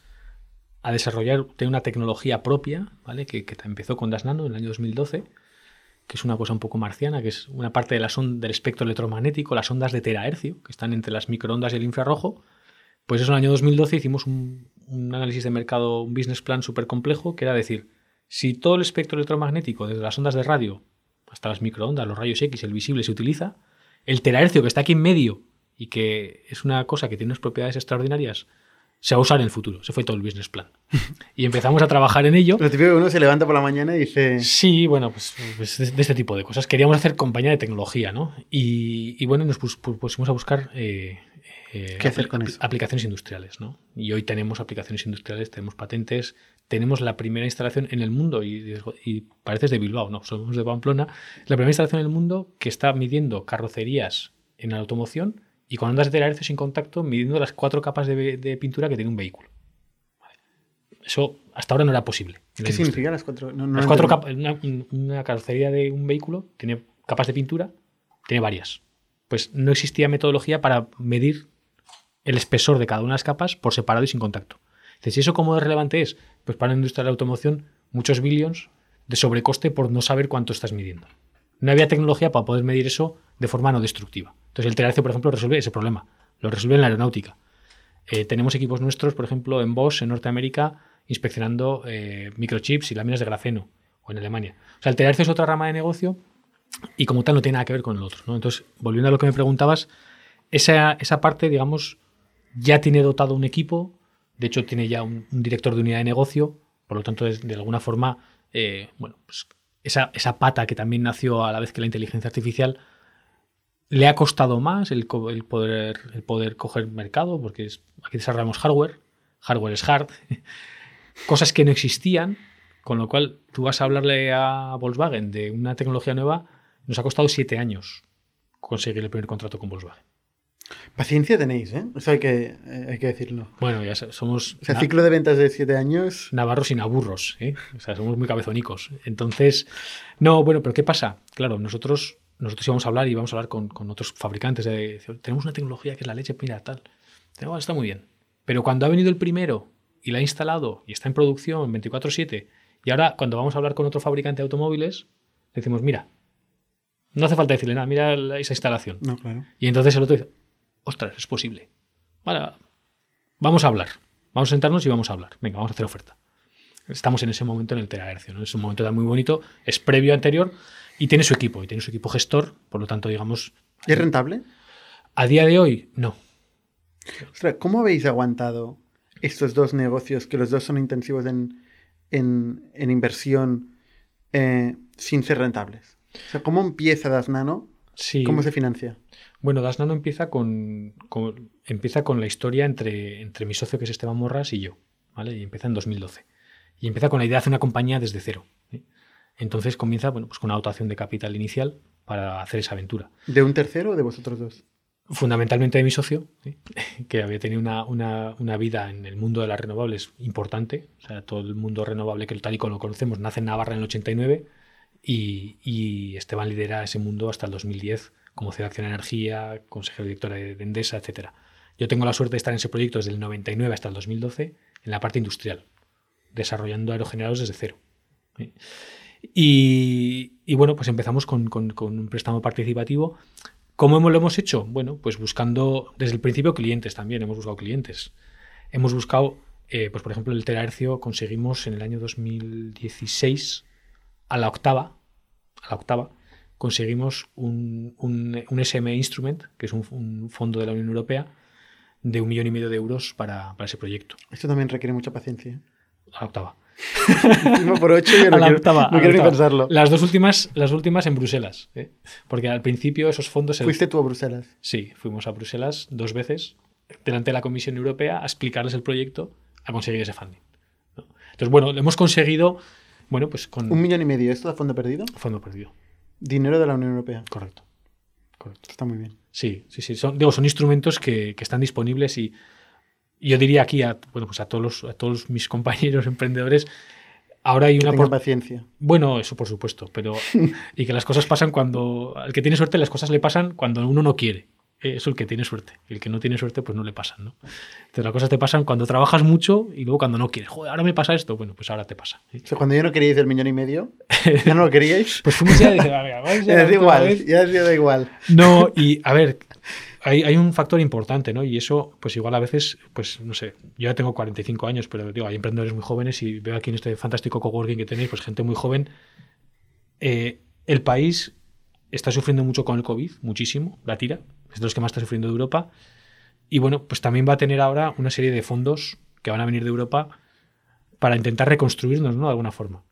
a desarrollar, tiene una tecnología propia, ¿vale? Que, que empezó con Das Nano en el año 2012, que es una cosa un poco marciana, que es una parte del espectro electromagnético, las ondas de terahercio, que están entre las microondas y el infrarrojo. Pues en el año 2012 hicimos un, un análisis de mercado, un business plan súper complejo, que era decir, si todo el espectro electromagnético, desde las ondas de radio hasta las microondas, los rayos X, el visible, se utiliza, el terahercio que está aquí en medio y que es una cosa que tiene unas propiedades extraordinarias, se va a usar en el futuro. Se fue todo el business plan. (laughs) y empezamos a trabajar en ello. Lo típico que uno se levanta por la mañana y dice... Sí, bueno, pues, pues de, de este tipo de cosas. Queríamos hacer compañía de tecnología, ¿no? Y, y bueno, nos pus- pu- pusimos a buscar eh, eh, ¿Qué hacer con apli- eso? aplicaciones industriales, ¿no? Y hoy tenemos aplicaciones industriales, tenemos patentes, tenemos la primera instalación en el mundo, y, y pareces de Bilbao, no, somos de Pamplona, la primera instalación en el mundo que está midiendo carrocerías en la automoción y con ondas de terahercio sin contacto, midiendo las cuatro capas de, de pintura que tiene un vehículo. Vale. Eso hasta ahora no era posible. la ¿Qué significa las cuatro? No, no Las cuatro capas, una, una carrocería de un vehículo tiene capas de pintura, tiene varias. Pues no existía metodología para medir el espesor de cada una de las capas por separado y sin contacto. Entonces, ¿y eso cómo de relevante es? Pues para la industria de la automoción, muchos billions de sobrecoste por no saber cuánto estás midiendo. No había tecnología para poder medir eso de forma no destructiva. Entonces, el terahercio, por ejemplo, resuelve ese problema. Lo resuelve en la aeronáutica. Eh, tenemos equipos nuestros, por ejemplo, en Bosch, en Norteamérica, inspeccionando eh, microchips y láminas de grafeno, o en Alemania. O sea, el terahercio es otra rama de negocio y como tal no tiene nada que ver con el otro. ¿no? Entonces, volviendo a lo que me preguntabas, esa, esa parte, digamos, ya tiene dotado un equipo, de hecho tiene ya un, director de unidad de negocio, por lo tanto, es- de alguna forma, eh, bueno, pues esa, esa pata que también nació a la vez que la inteligencia artificial, le ha costado más el, poder, el poder coger mercado, porque es- aquí desarrollamos hardware, hardware es hard, (laughs) cosas que no existían, con lo cual tú vas a hablarle a Volkswagen de una tecnología nueva, nos ha costado siete años conseguir el primer contrato con Volkswagen. Paciencia tenéis, ¿eh? Eso hay que, eh, hay que decirlo. Bueno, ya somos O sea, ciclo de ventas de siete años. navarros y naburros, ¿eh? o sea, somos muy cabezonicos. Entonces, no, bueno, pero ¿qué pasa? Claro, nosotros, nosotros íbamos a hablar y vamos a hablar con, con otros fabricantes de, tenemos una tecnología que es la leche, mira, tal. "Ah, está muy bien. Pero cuando ha venido el primero y la ha instalado y está en producción 24/7, y ahora cuando vamos a hablar con otro fabricante de automóviles, le decimos, mira, no hace falta decirle nada, mira la- esa instalación. No, claro. Y entonces el otro dice, ostras, es posible. Vale, vamos a hablar. Vamos a sentarnos y vamos a hablar. Venga, vamos a hacer oferta. Estamos en ese momento en el terahercio, ¿no? Es un momento muy bonito, es previo anterior y tiene su equipo, y tiene su equipo gestor, por lo tanto, digamos, ¿Y es rentable? a día de hoy, no. Ostras, ¿cómo habéis aguantado estos dos negocios que los dos son intensivos en, en- en inversión eh, sin ser rentables? O sea, ¿cómo empieza Das Nano? Sí. ¿Cómo se financia? Bueno, Das Nano empieza con, con- empieza con la historia entre, entre mi socio, que es Esteban Morras, y yo. ¿vale? Y empieza en 2012. Y empieza con la idea de hacer una compañía desde cero. ¿sí? Entonces comienza bueno, pues con una dotación de capital inicial para hacer esa aventura. ¿De un tercero o de vosotros dos? Fundamentalmente de mi socio, ¿sí? (laughs) que había tenido una, una- una vida en el mundo de las renovables importante. O sea, todo el mundo renovable que tal y como lo conocemos nace en Navarra en el 89 y, y Esteban lidera ese mundo hasta el 2010 como CEO de Acción Energía, consejero director de de Endesa, etc. Yo tengo la suerte de estar en ese proyecto desde el 99 hasta el 2012 en la parte industrial, desarrollando aerogeneradores desde cero. ¿sí? Y, y bueno, pues empezamos con, con- con un préstamo participativo ¿Cómo hemos- lo hemos hecho? Bueno, pues buscando desde el principio clientes también, hemos buscado clientes. Hemos buscado, eh, pues por ejemplo, el terahercio conseguimos en el año 2016 a la octava, a la octava, conseguimos un, un, un SM Instrument, que es un, un fondo de la Unión Europea, de un millón y medio de euros para, para ese proyecto. Esto también requiere mucha paciencia. A la octava. Por ocho yo (laughs) no quiero, octava, no quiero ni pensarlo. Las dos últimas, las últimas en Bruselas. ¿eh? Porque al principio esos fondos... Fuiste tú a Bruselas. Sí, fuimos a Bruselas dos veces delante de la Comisión Europea a explicarles el proyecto, a conseguir ese funding. ¿no? Entonces, bueno, lo hemos conseguido, bueno, pues con Un millón y medio. ¿Esto a fondo perdido? fondo perdido. Dinero de la Unión Europea. Correcto. Correcto. Está muy bien. Sí, sí, sí. Son, digo, son instrumentos que, que están disponibles y yo diría aquí a, bueno, pues a todos, los- a todos mis compañeros (laughs) emprendedores, ahora hay Que una... por- paciencia. Bueno, eso por supuesto, pero (laughs) y que las cosas pasan cuando al que tiene suerte las cosas le pasan cuando uno no quiere. Eso el que tiene suerte. El que no tiene suerte pues no le pasan, ¿no? Entonces las cosas te pasan cuando trabajas mucho y luego cuando no quieres. Joder, ahora me pasa esto. Bueno, pues ahora te pasa. ¿eh? O sea, cuando yo no queríais el millón y medio, ya no lo queríais. (laughs) Pues fuimos ya y dije, "A ver, vamos ya es igual, vez". ya es da igual. No, y a ver, hay, hay un factor importante, ¿no? Y eso, pues igual a veces, pues no sé, yo ya tengo 45 años, pero digo, hay emprendedores muy jóvenes y veo aquí en este fantástico coworking que tenéis, pues gente muy joven. Eh, el país está sufriendo mucho con el COVID, muchísimo, la tira, es de los que más está sufriendo de Europa. Y bueno, pues también va a tener ahora una serie de fondos que van a venir de Europa para intentar reconstruirnos, ¿no? De alguna forma.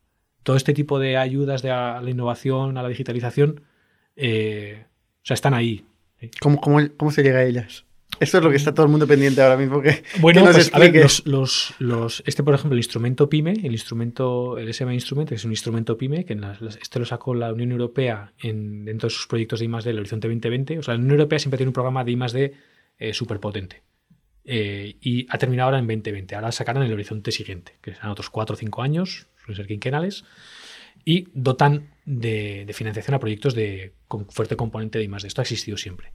Todo este tipo de ayudas de a la innovación, a la digitalización, eh, o sea, están ahí. ¿Cómo, cómo, cómo se llega a ellas? Esto es lo que está todo el mundo pendiente ahora mismo. Que, Bueno, que nos pues, a ver, expliques. los, los- los- este, por ejemplo, el instrumento PYME, el instrumento, el SM Instrument, es un instrumento PYME, que en las- este lo sacó la Unión Europea en, dentro de sus proyectos de I+D del Horizonte 2020. O sea, la Unión Europea siempre tiene un programa de I+D eh, súper potente. Eh, y ha terminado ahora en 2020. Ahora sacarán el horizonte siguiente, que serán otros 4 o 5 años, suelen ser quinquenales, y dotan de, financiación a proyectos de, con fuerte componente de I+D. Esto ha existido siempre.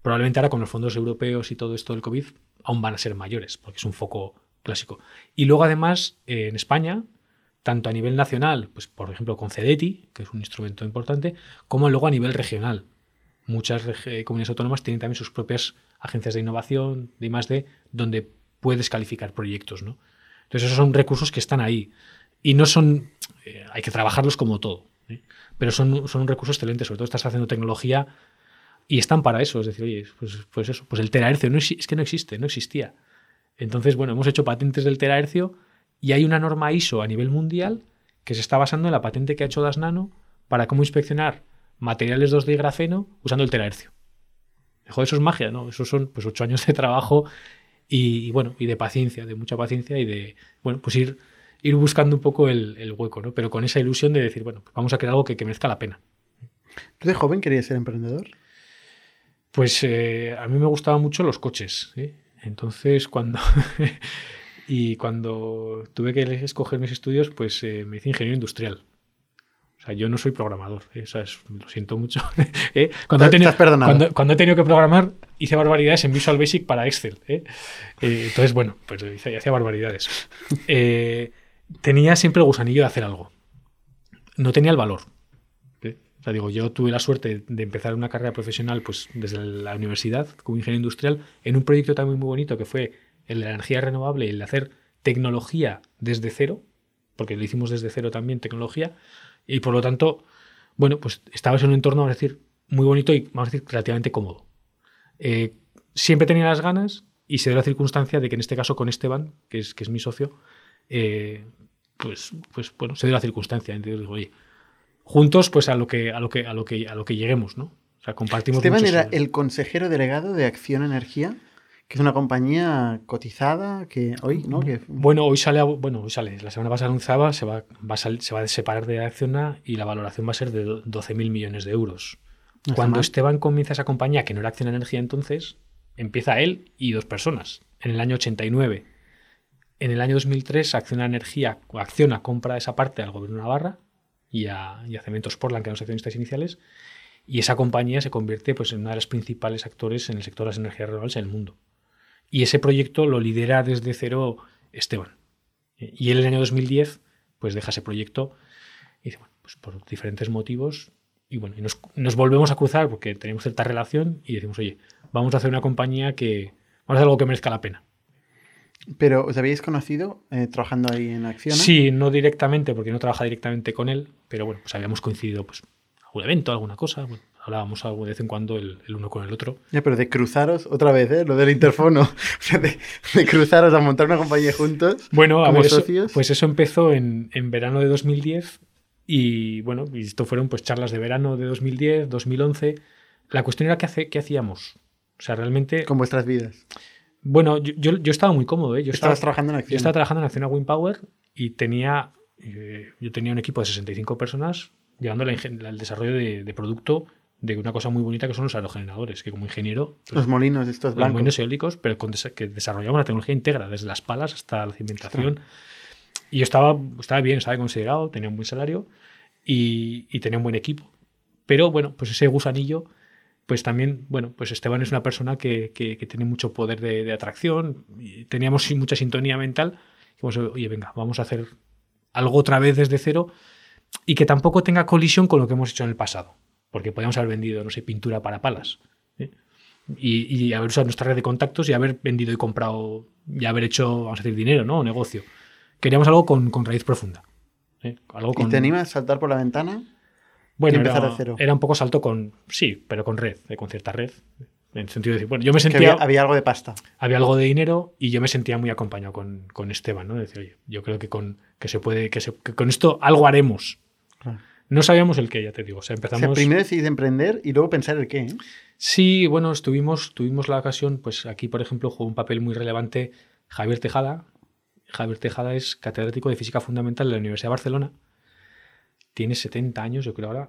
Probablemente ahora con los fondos europeos y todo esto del COVID aún van a ser mayores, porque es un foco clásico. Y luego además eh, en España, tanto a nivel nacional, pues por ejemplo con CEDETI, que es un instrumento importante, como luego a nivel regional. Muchas reg- comunidades autónomas tienen también sus propias agencias de innovación, de I+D, donde puedes calificar proyectos, ¿no? Entonces esos son recursos que están ahí. Y no son, eh, hay que trabajarlos como todo, pero son, son un recurso excelente, sobre todo estás haciendo tecnología y están para eso, es decir, oye, pues, pues eso, pues el terahercio no, es que no existe, no existía. Entonces, bueno, hemos hecho patentes del terahercio y hay una norma ISO a nivel mundial que se está basando en la patente que ha hecho Das Nano para cómo inspeccionar materiales 2D y grafeno usando el terahercio. Joder, eso es magia, ¿no? Esos son pues ocho años de trabajo y, y, bueno, y de paciencia, de mucha paciencia y de, bueno, pues ir, ir buscando un poco el, el hueco, ¿no? Pero con esa ilusión de decir, bueno, pues vamos a crear algo que, que merezca la pena. ¿Tú de joven querías ser emprendedor? Pues eh, a mí me gustaban mucho los coches. ¿sí? Entonces, cuando. (laughs) y cuando tuve que escoger mis estudios, pues eh, me hice ingeniero industrial. O sea, yo no soy programador. ¿eh? O sea, es- lo siento mucho. (laughs) ¿eh? Cuando, he tenido, perdonado. cuando, cuando he tenido que programar, hice barbaridades en Visual Basic para Excel. entonces, bueno, pues hice, hacía barbaridades. (laughs) Tenía siempre el gusanillo de hacer algo. No tenía el valor. ¿eh? O sea, digo, yo tuve la suerte de empezar una carrera profesional pues, desde la universidad como ingeniero industrial en un proyecto también muy bonito que fue el de la energía renovable y el de hacer tecnología desde cero, porque lo hicimos desde cero también, tecnología, y por lo tanto, bueno, pues estabas en un entorno, vamos a decir, muy bonito y, vamos a decir, relativamente cómodo. Eh, siempre tenía las ganas y se dio la circunstancia de que en este caso con Esteban, que es, que es mi socio, eh, pues, pues bueno, se dio la circunstancia. Entonces digo, oye, juntos pues a lo que, a lo que, a lo que, a lo que lleguemos, ¿no? O sea, compartimos Esteban era el consejero delegado de Acción Energía, que es una compañía cotizada que hoy, ¿no? Que, Bueno, hoy sale, bueno, hoy sale, la semana pasada anunciaba, se va, va a sal- se va a separar de Acciona y la valoración va a ser de do- 12.000 millones de euros. No Cuando. Esteban comienza esa compañía, que no era Acciona Energía entonces, empieza él y dos personas, en el año 89. En el año 2003, Acciona Energía, Acciona compra esa parte al gobierno de Navarra y a, y a Cementos Portland, que eran los accionistas iniciales, y esa compañía se convierte pues, en una de las principales actores en el sector de las energías renovables en el mundo. Y ese proyecto lo lidera desde cero Esteban. Y en el año 2010 pues deja ese proyecto y dice, bueno, pues por diferentes motivos y bueno, nos, nos volvemos a cruzar porque tenemos cierta relación y decimos, oye, vamos a hacer una compañía que, vamos a hacer algo que merezca la pena. Pero, ¿os habéis conocido eh, trabajando ahí en Acciona? Sí, no directamente, porque no trabaja directamente con él, pero bueno, pues habíamos coincidido, pues, algún evento, alguna cosa, bueno, hablábamos algo de vez en cuando el, el uno con el otro. Ya, pero de cruzaros otra vez, ¿eh? Lo del interfono. (laughs) de, de cruzaros a montar una compañía juntos. Bueno, a ver, eso- socios. pues eso empezó en, en verano de 2010 y bueno, y esto fueron pues charlas de verano de 2010, 2011. La cuestión era qué, hace, qué hacíamos. O sea, realmente, con vuestras vidas. Bueno, yo, yo, yo estaba muy cómodo, ¿eh? Yo estaba, Estabas trabajando en yo Acciona. estaba trabajando en Acciona Wind Power y tenía, eh, yo tenía un equipo de 65 personas llevando la el desarrollo de, de producto de una cosa muy bonita que son los aerogeneradores, que como ingeniero pues, Los molinos estos los blancos. molinos eólicos, pero con que desarrollamos la tecnología íntegra, desde las palas hasta la cimentación. Y yo estaba, estaba bien, estaba considerado, tenía un buen salario y, y tenía un buen equipo. Pero bueno, pues ese gusanillo, pues también, bueno, pues Esteban es una persona que, que- que tiene mucho poder de, de atracción, y teníamos mucha sintonía mental. Y dijimos, oye, venga, vamos a hacer algo otra vez desde cero y que tampoco tenga colisión con lo que hemos hecho en el pasado. Porque podíamos haber vendido, no sé, pintura para palas. ¿eh? Y, y haber usado nuestra red de contactos y haber vendido y comprado y haber hecho, vamos a decir, dinero, ¿no? O negocio. Queríamos algo con, con raíz profunda. ¿eh? Algo ¿Y con, te animas a saltar por la ventana? Bueno, empezar era, de cero? era un poco salto con, sí, pero con red, eh, con cierta red. En el sentido de decir, bueno, yo me sentía, había, había algo de pasta. había algo de dinero y yo me sentía muy acompañado con, con Esteban, ¿no? De decir, oye, yo creo que con, que se puede, que, se- que con esto algo haremos. No sabíamos el qué, ya te digo. O sea, O empezamos. sea, primero decidís emprender y luego pensar el qué. ¿eh? Sí, bueno, estuvimos, tuvimos la ocasión, pues aquí, por ejemplo, jugó un papel muy relevante Javier Tejada. Javier Tejada es catedrático de Física Fundamental de la Universidad de Barcelona. Tiene 70 años, yo creo ahora.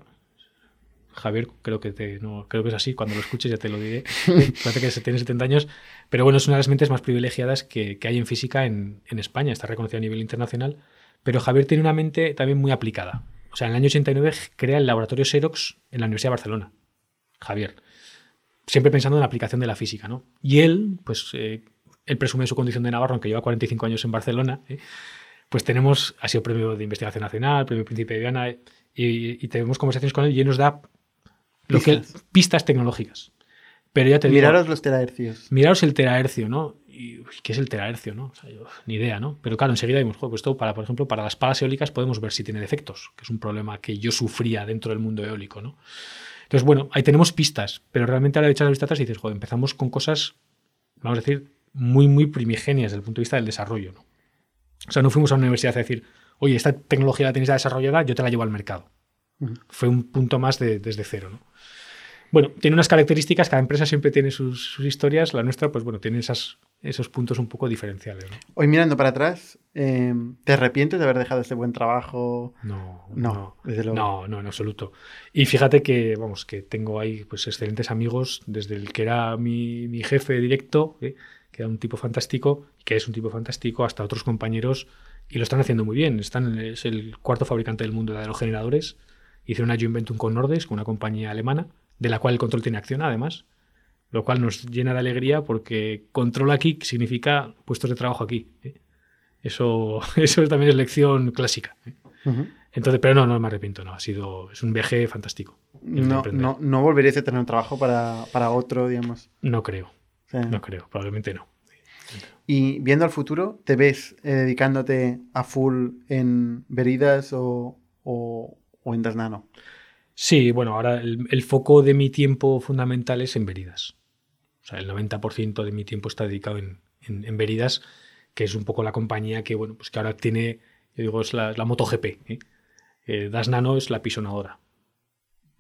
Javier, creo que, te, no, creo que es así, cuando lo escuches ya te lo diré. (laughs) Parece que tiene 70 años, pero bueno, es una de las mentes más privilegiadas que, que hay en física en, en España, está reconocida a nivel internacional. Pero Javier tiene una mente también muy aplicada. O sea, en el año 89 crea el laboratorio Xerox en la Universidad de Barcelona. Javier siempre pensando en la aplicación de la física, ¿no? Y él, pues, eh, él presume de su condición de Navarro, aunque lleva 45 años en Barcelona, ¿eh? Pues tenemos, ha sido premio de investigación nacional, premio Príncipe de Viana, y, y tenemos conversaciones con él y él nos da lo que él- Pistas. pistas tecnológicas. Pero ya te digo, Miraros los terahercios. miraros el terahercio, ¿no? Y, uy, ¿Qué es el terahercio, no? O sea, yo, ni idea, ¿no? Pero claro, enseguida vimos, "Jo, pues esto para, por ejemplo, para las palas eólicas podemos ver si tiene defectos, que es un problema que yo sufría dentro del mundo eólico, ¿no? Entonces, bueno, ahí tenemos pistas, pero realmente ahora echas la vista atrás y dices, joder, empezamos con cosas, vamos a decir, muy, muy primigenias desde el punto de vista del desarrollo, ¿no? O sea, no fuimos a una universidad a decir, oye, esta tecnología la tenéis desarrollada, yo te la llevo al mercado. Fue un punto más de- desde cero, ¿no? Bueno, tiene unas características, cada empresa siempre tiene sus, sus historias, la nuestra, pues bueno, tiene esas, esos puntos un poco diferenciales, ¿no? Hoy mirando para atrás, eh, ¿te arrepientes de haber dejado este buen trabajo? No, No, desde luego. No, no, en absoluto. Y fíjate que, vamos, que tengo ahí pues excelentes amigos, desde el que era mi, mi jefe directo, ¿eh? Que era un tipo fantástico, que es un tipo fantástico, hasta otros compañeros, y lo están haciendo muy bien. Están, es el cuarto fabricante del mundo de aerogeneradores. Hicieron una joint venture con Nordes, con una compañía alemana, de la cual el control tiene acción, además. Lo cual nos llena de alegría porque control aquí significa puestos de trabajo aquí. ¿eh? Eso, (laughs) eso también es lección clásica. ¿eh? Entonces, pero no, no me arrepiento, no. Ha sido, es un viaje fantástico. No, no, no volverías a tener un trabajo para, para otro, digamos. No creo, No creo, probablemente no. Y viendo al futuro, ¿te ves eh, dedicándote a full en Veridas o, o, o en Das Nano? Sí, bueno, ahora el, el foco de mi tiempo fundamental es en Veridas. O sea, el 90% de mi tiempo está dedicado en, en, en Veridas, que es un poco la compañía que, bueno, pues que ahora tiene, yo digo, es la, la MotoGP. ¿eh? Eh, Das Nano es la pisonadora.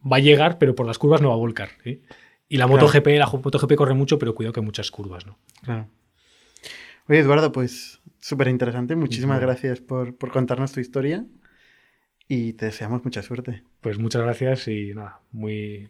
Va a llegar, pero por las curvas no va a volcar. ¿eh? Y la Claro. MotoGP, la MotoGP corre mucho, pero cuidado que hay muchas curvas, ¿no? Claro. Oye, Eduardo, pues súper interesante. Muchísimas gracias por, por contarnos tu historia y te deseamos mucha suerte. Pues muchas gracias y nada, muy.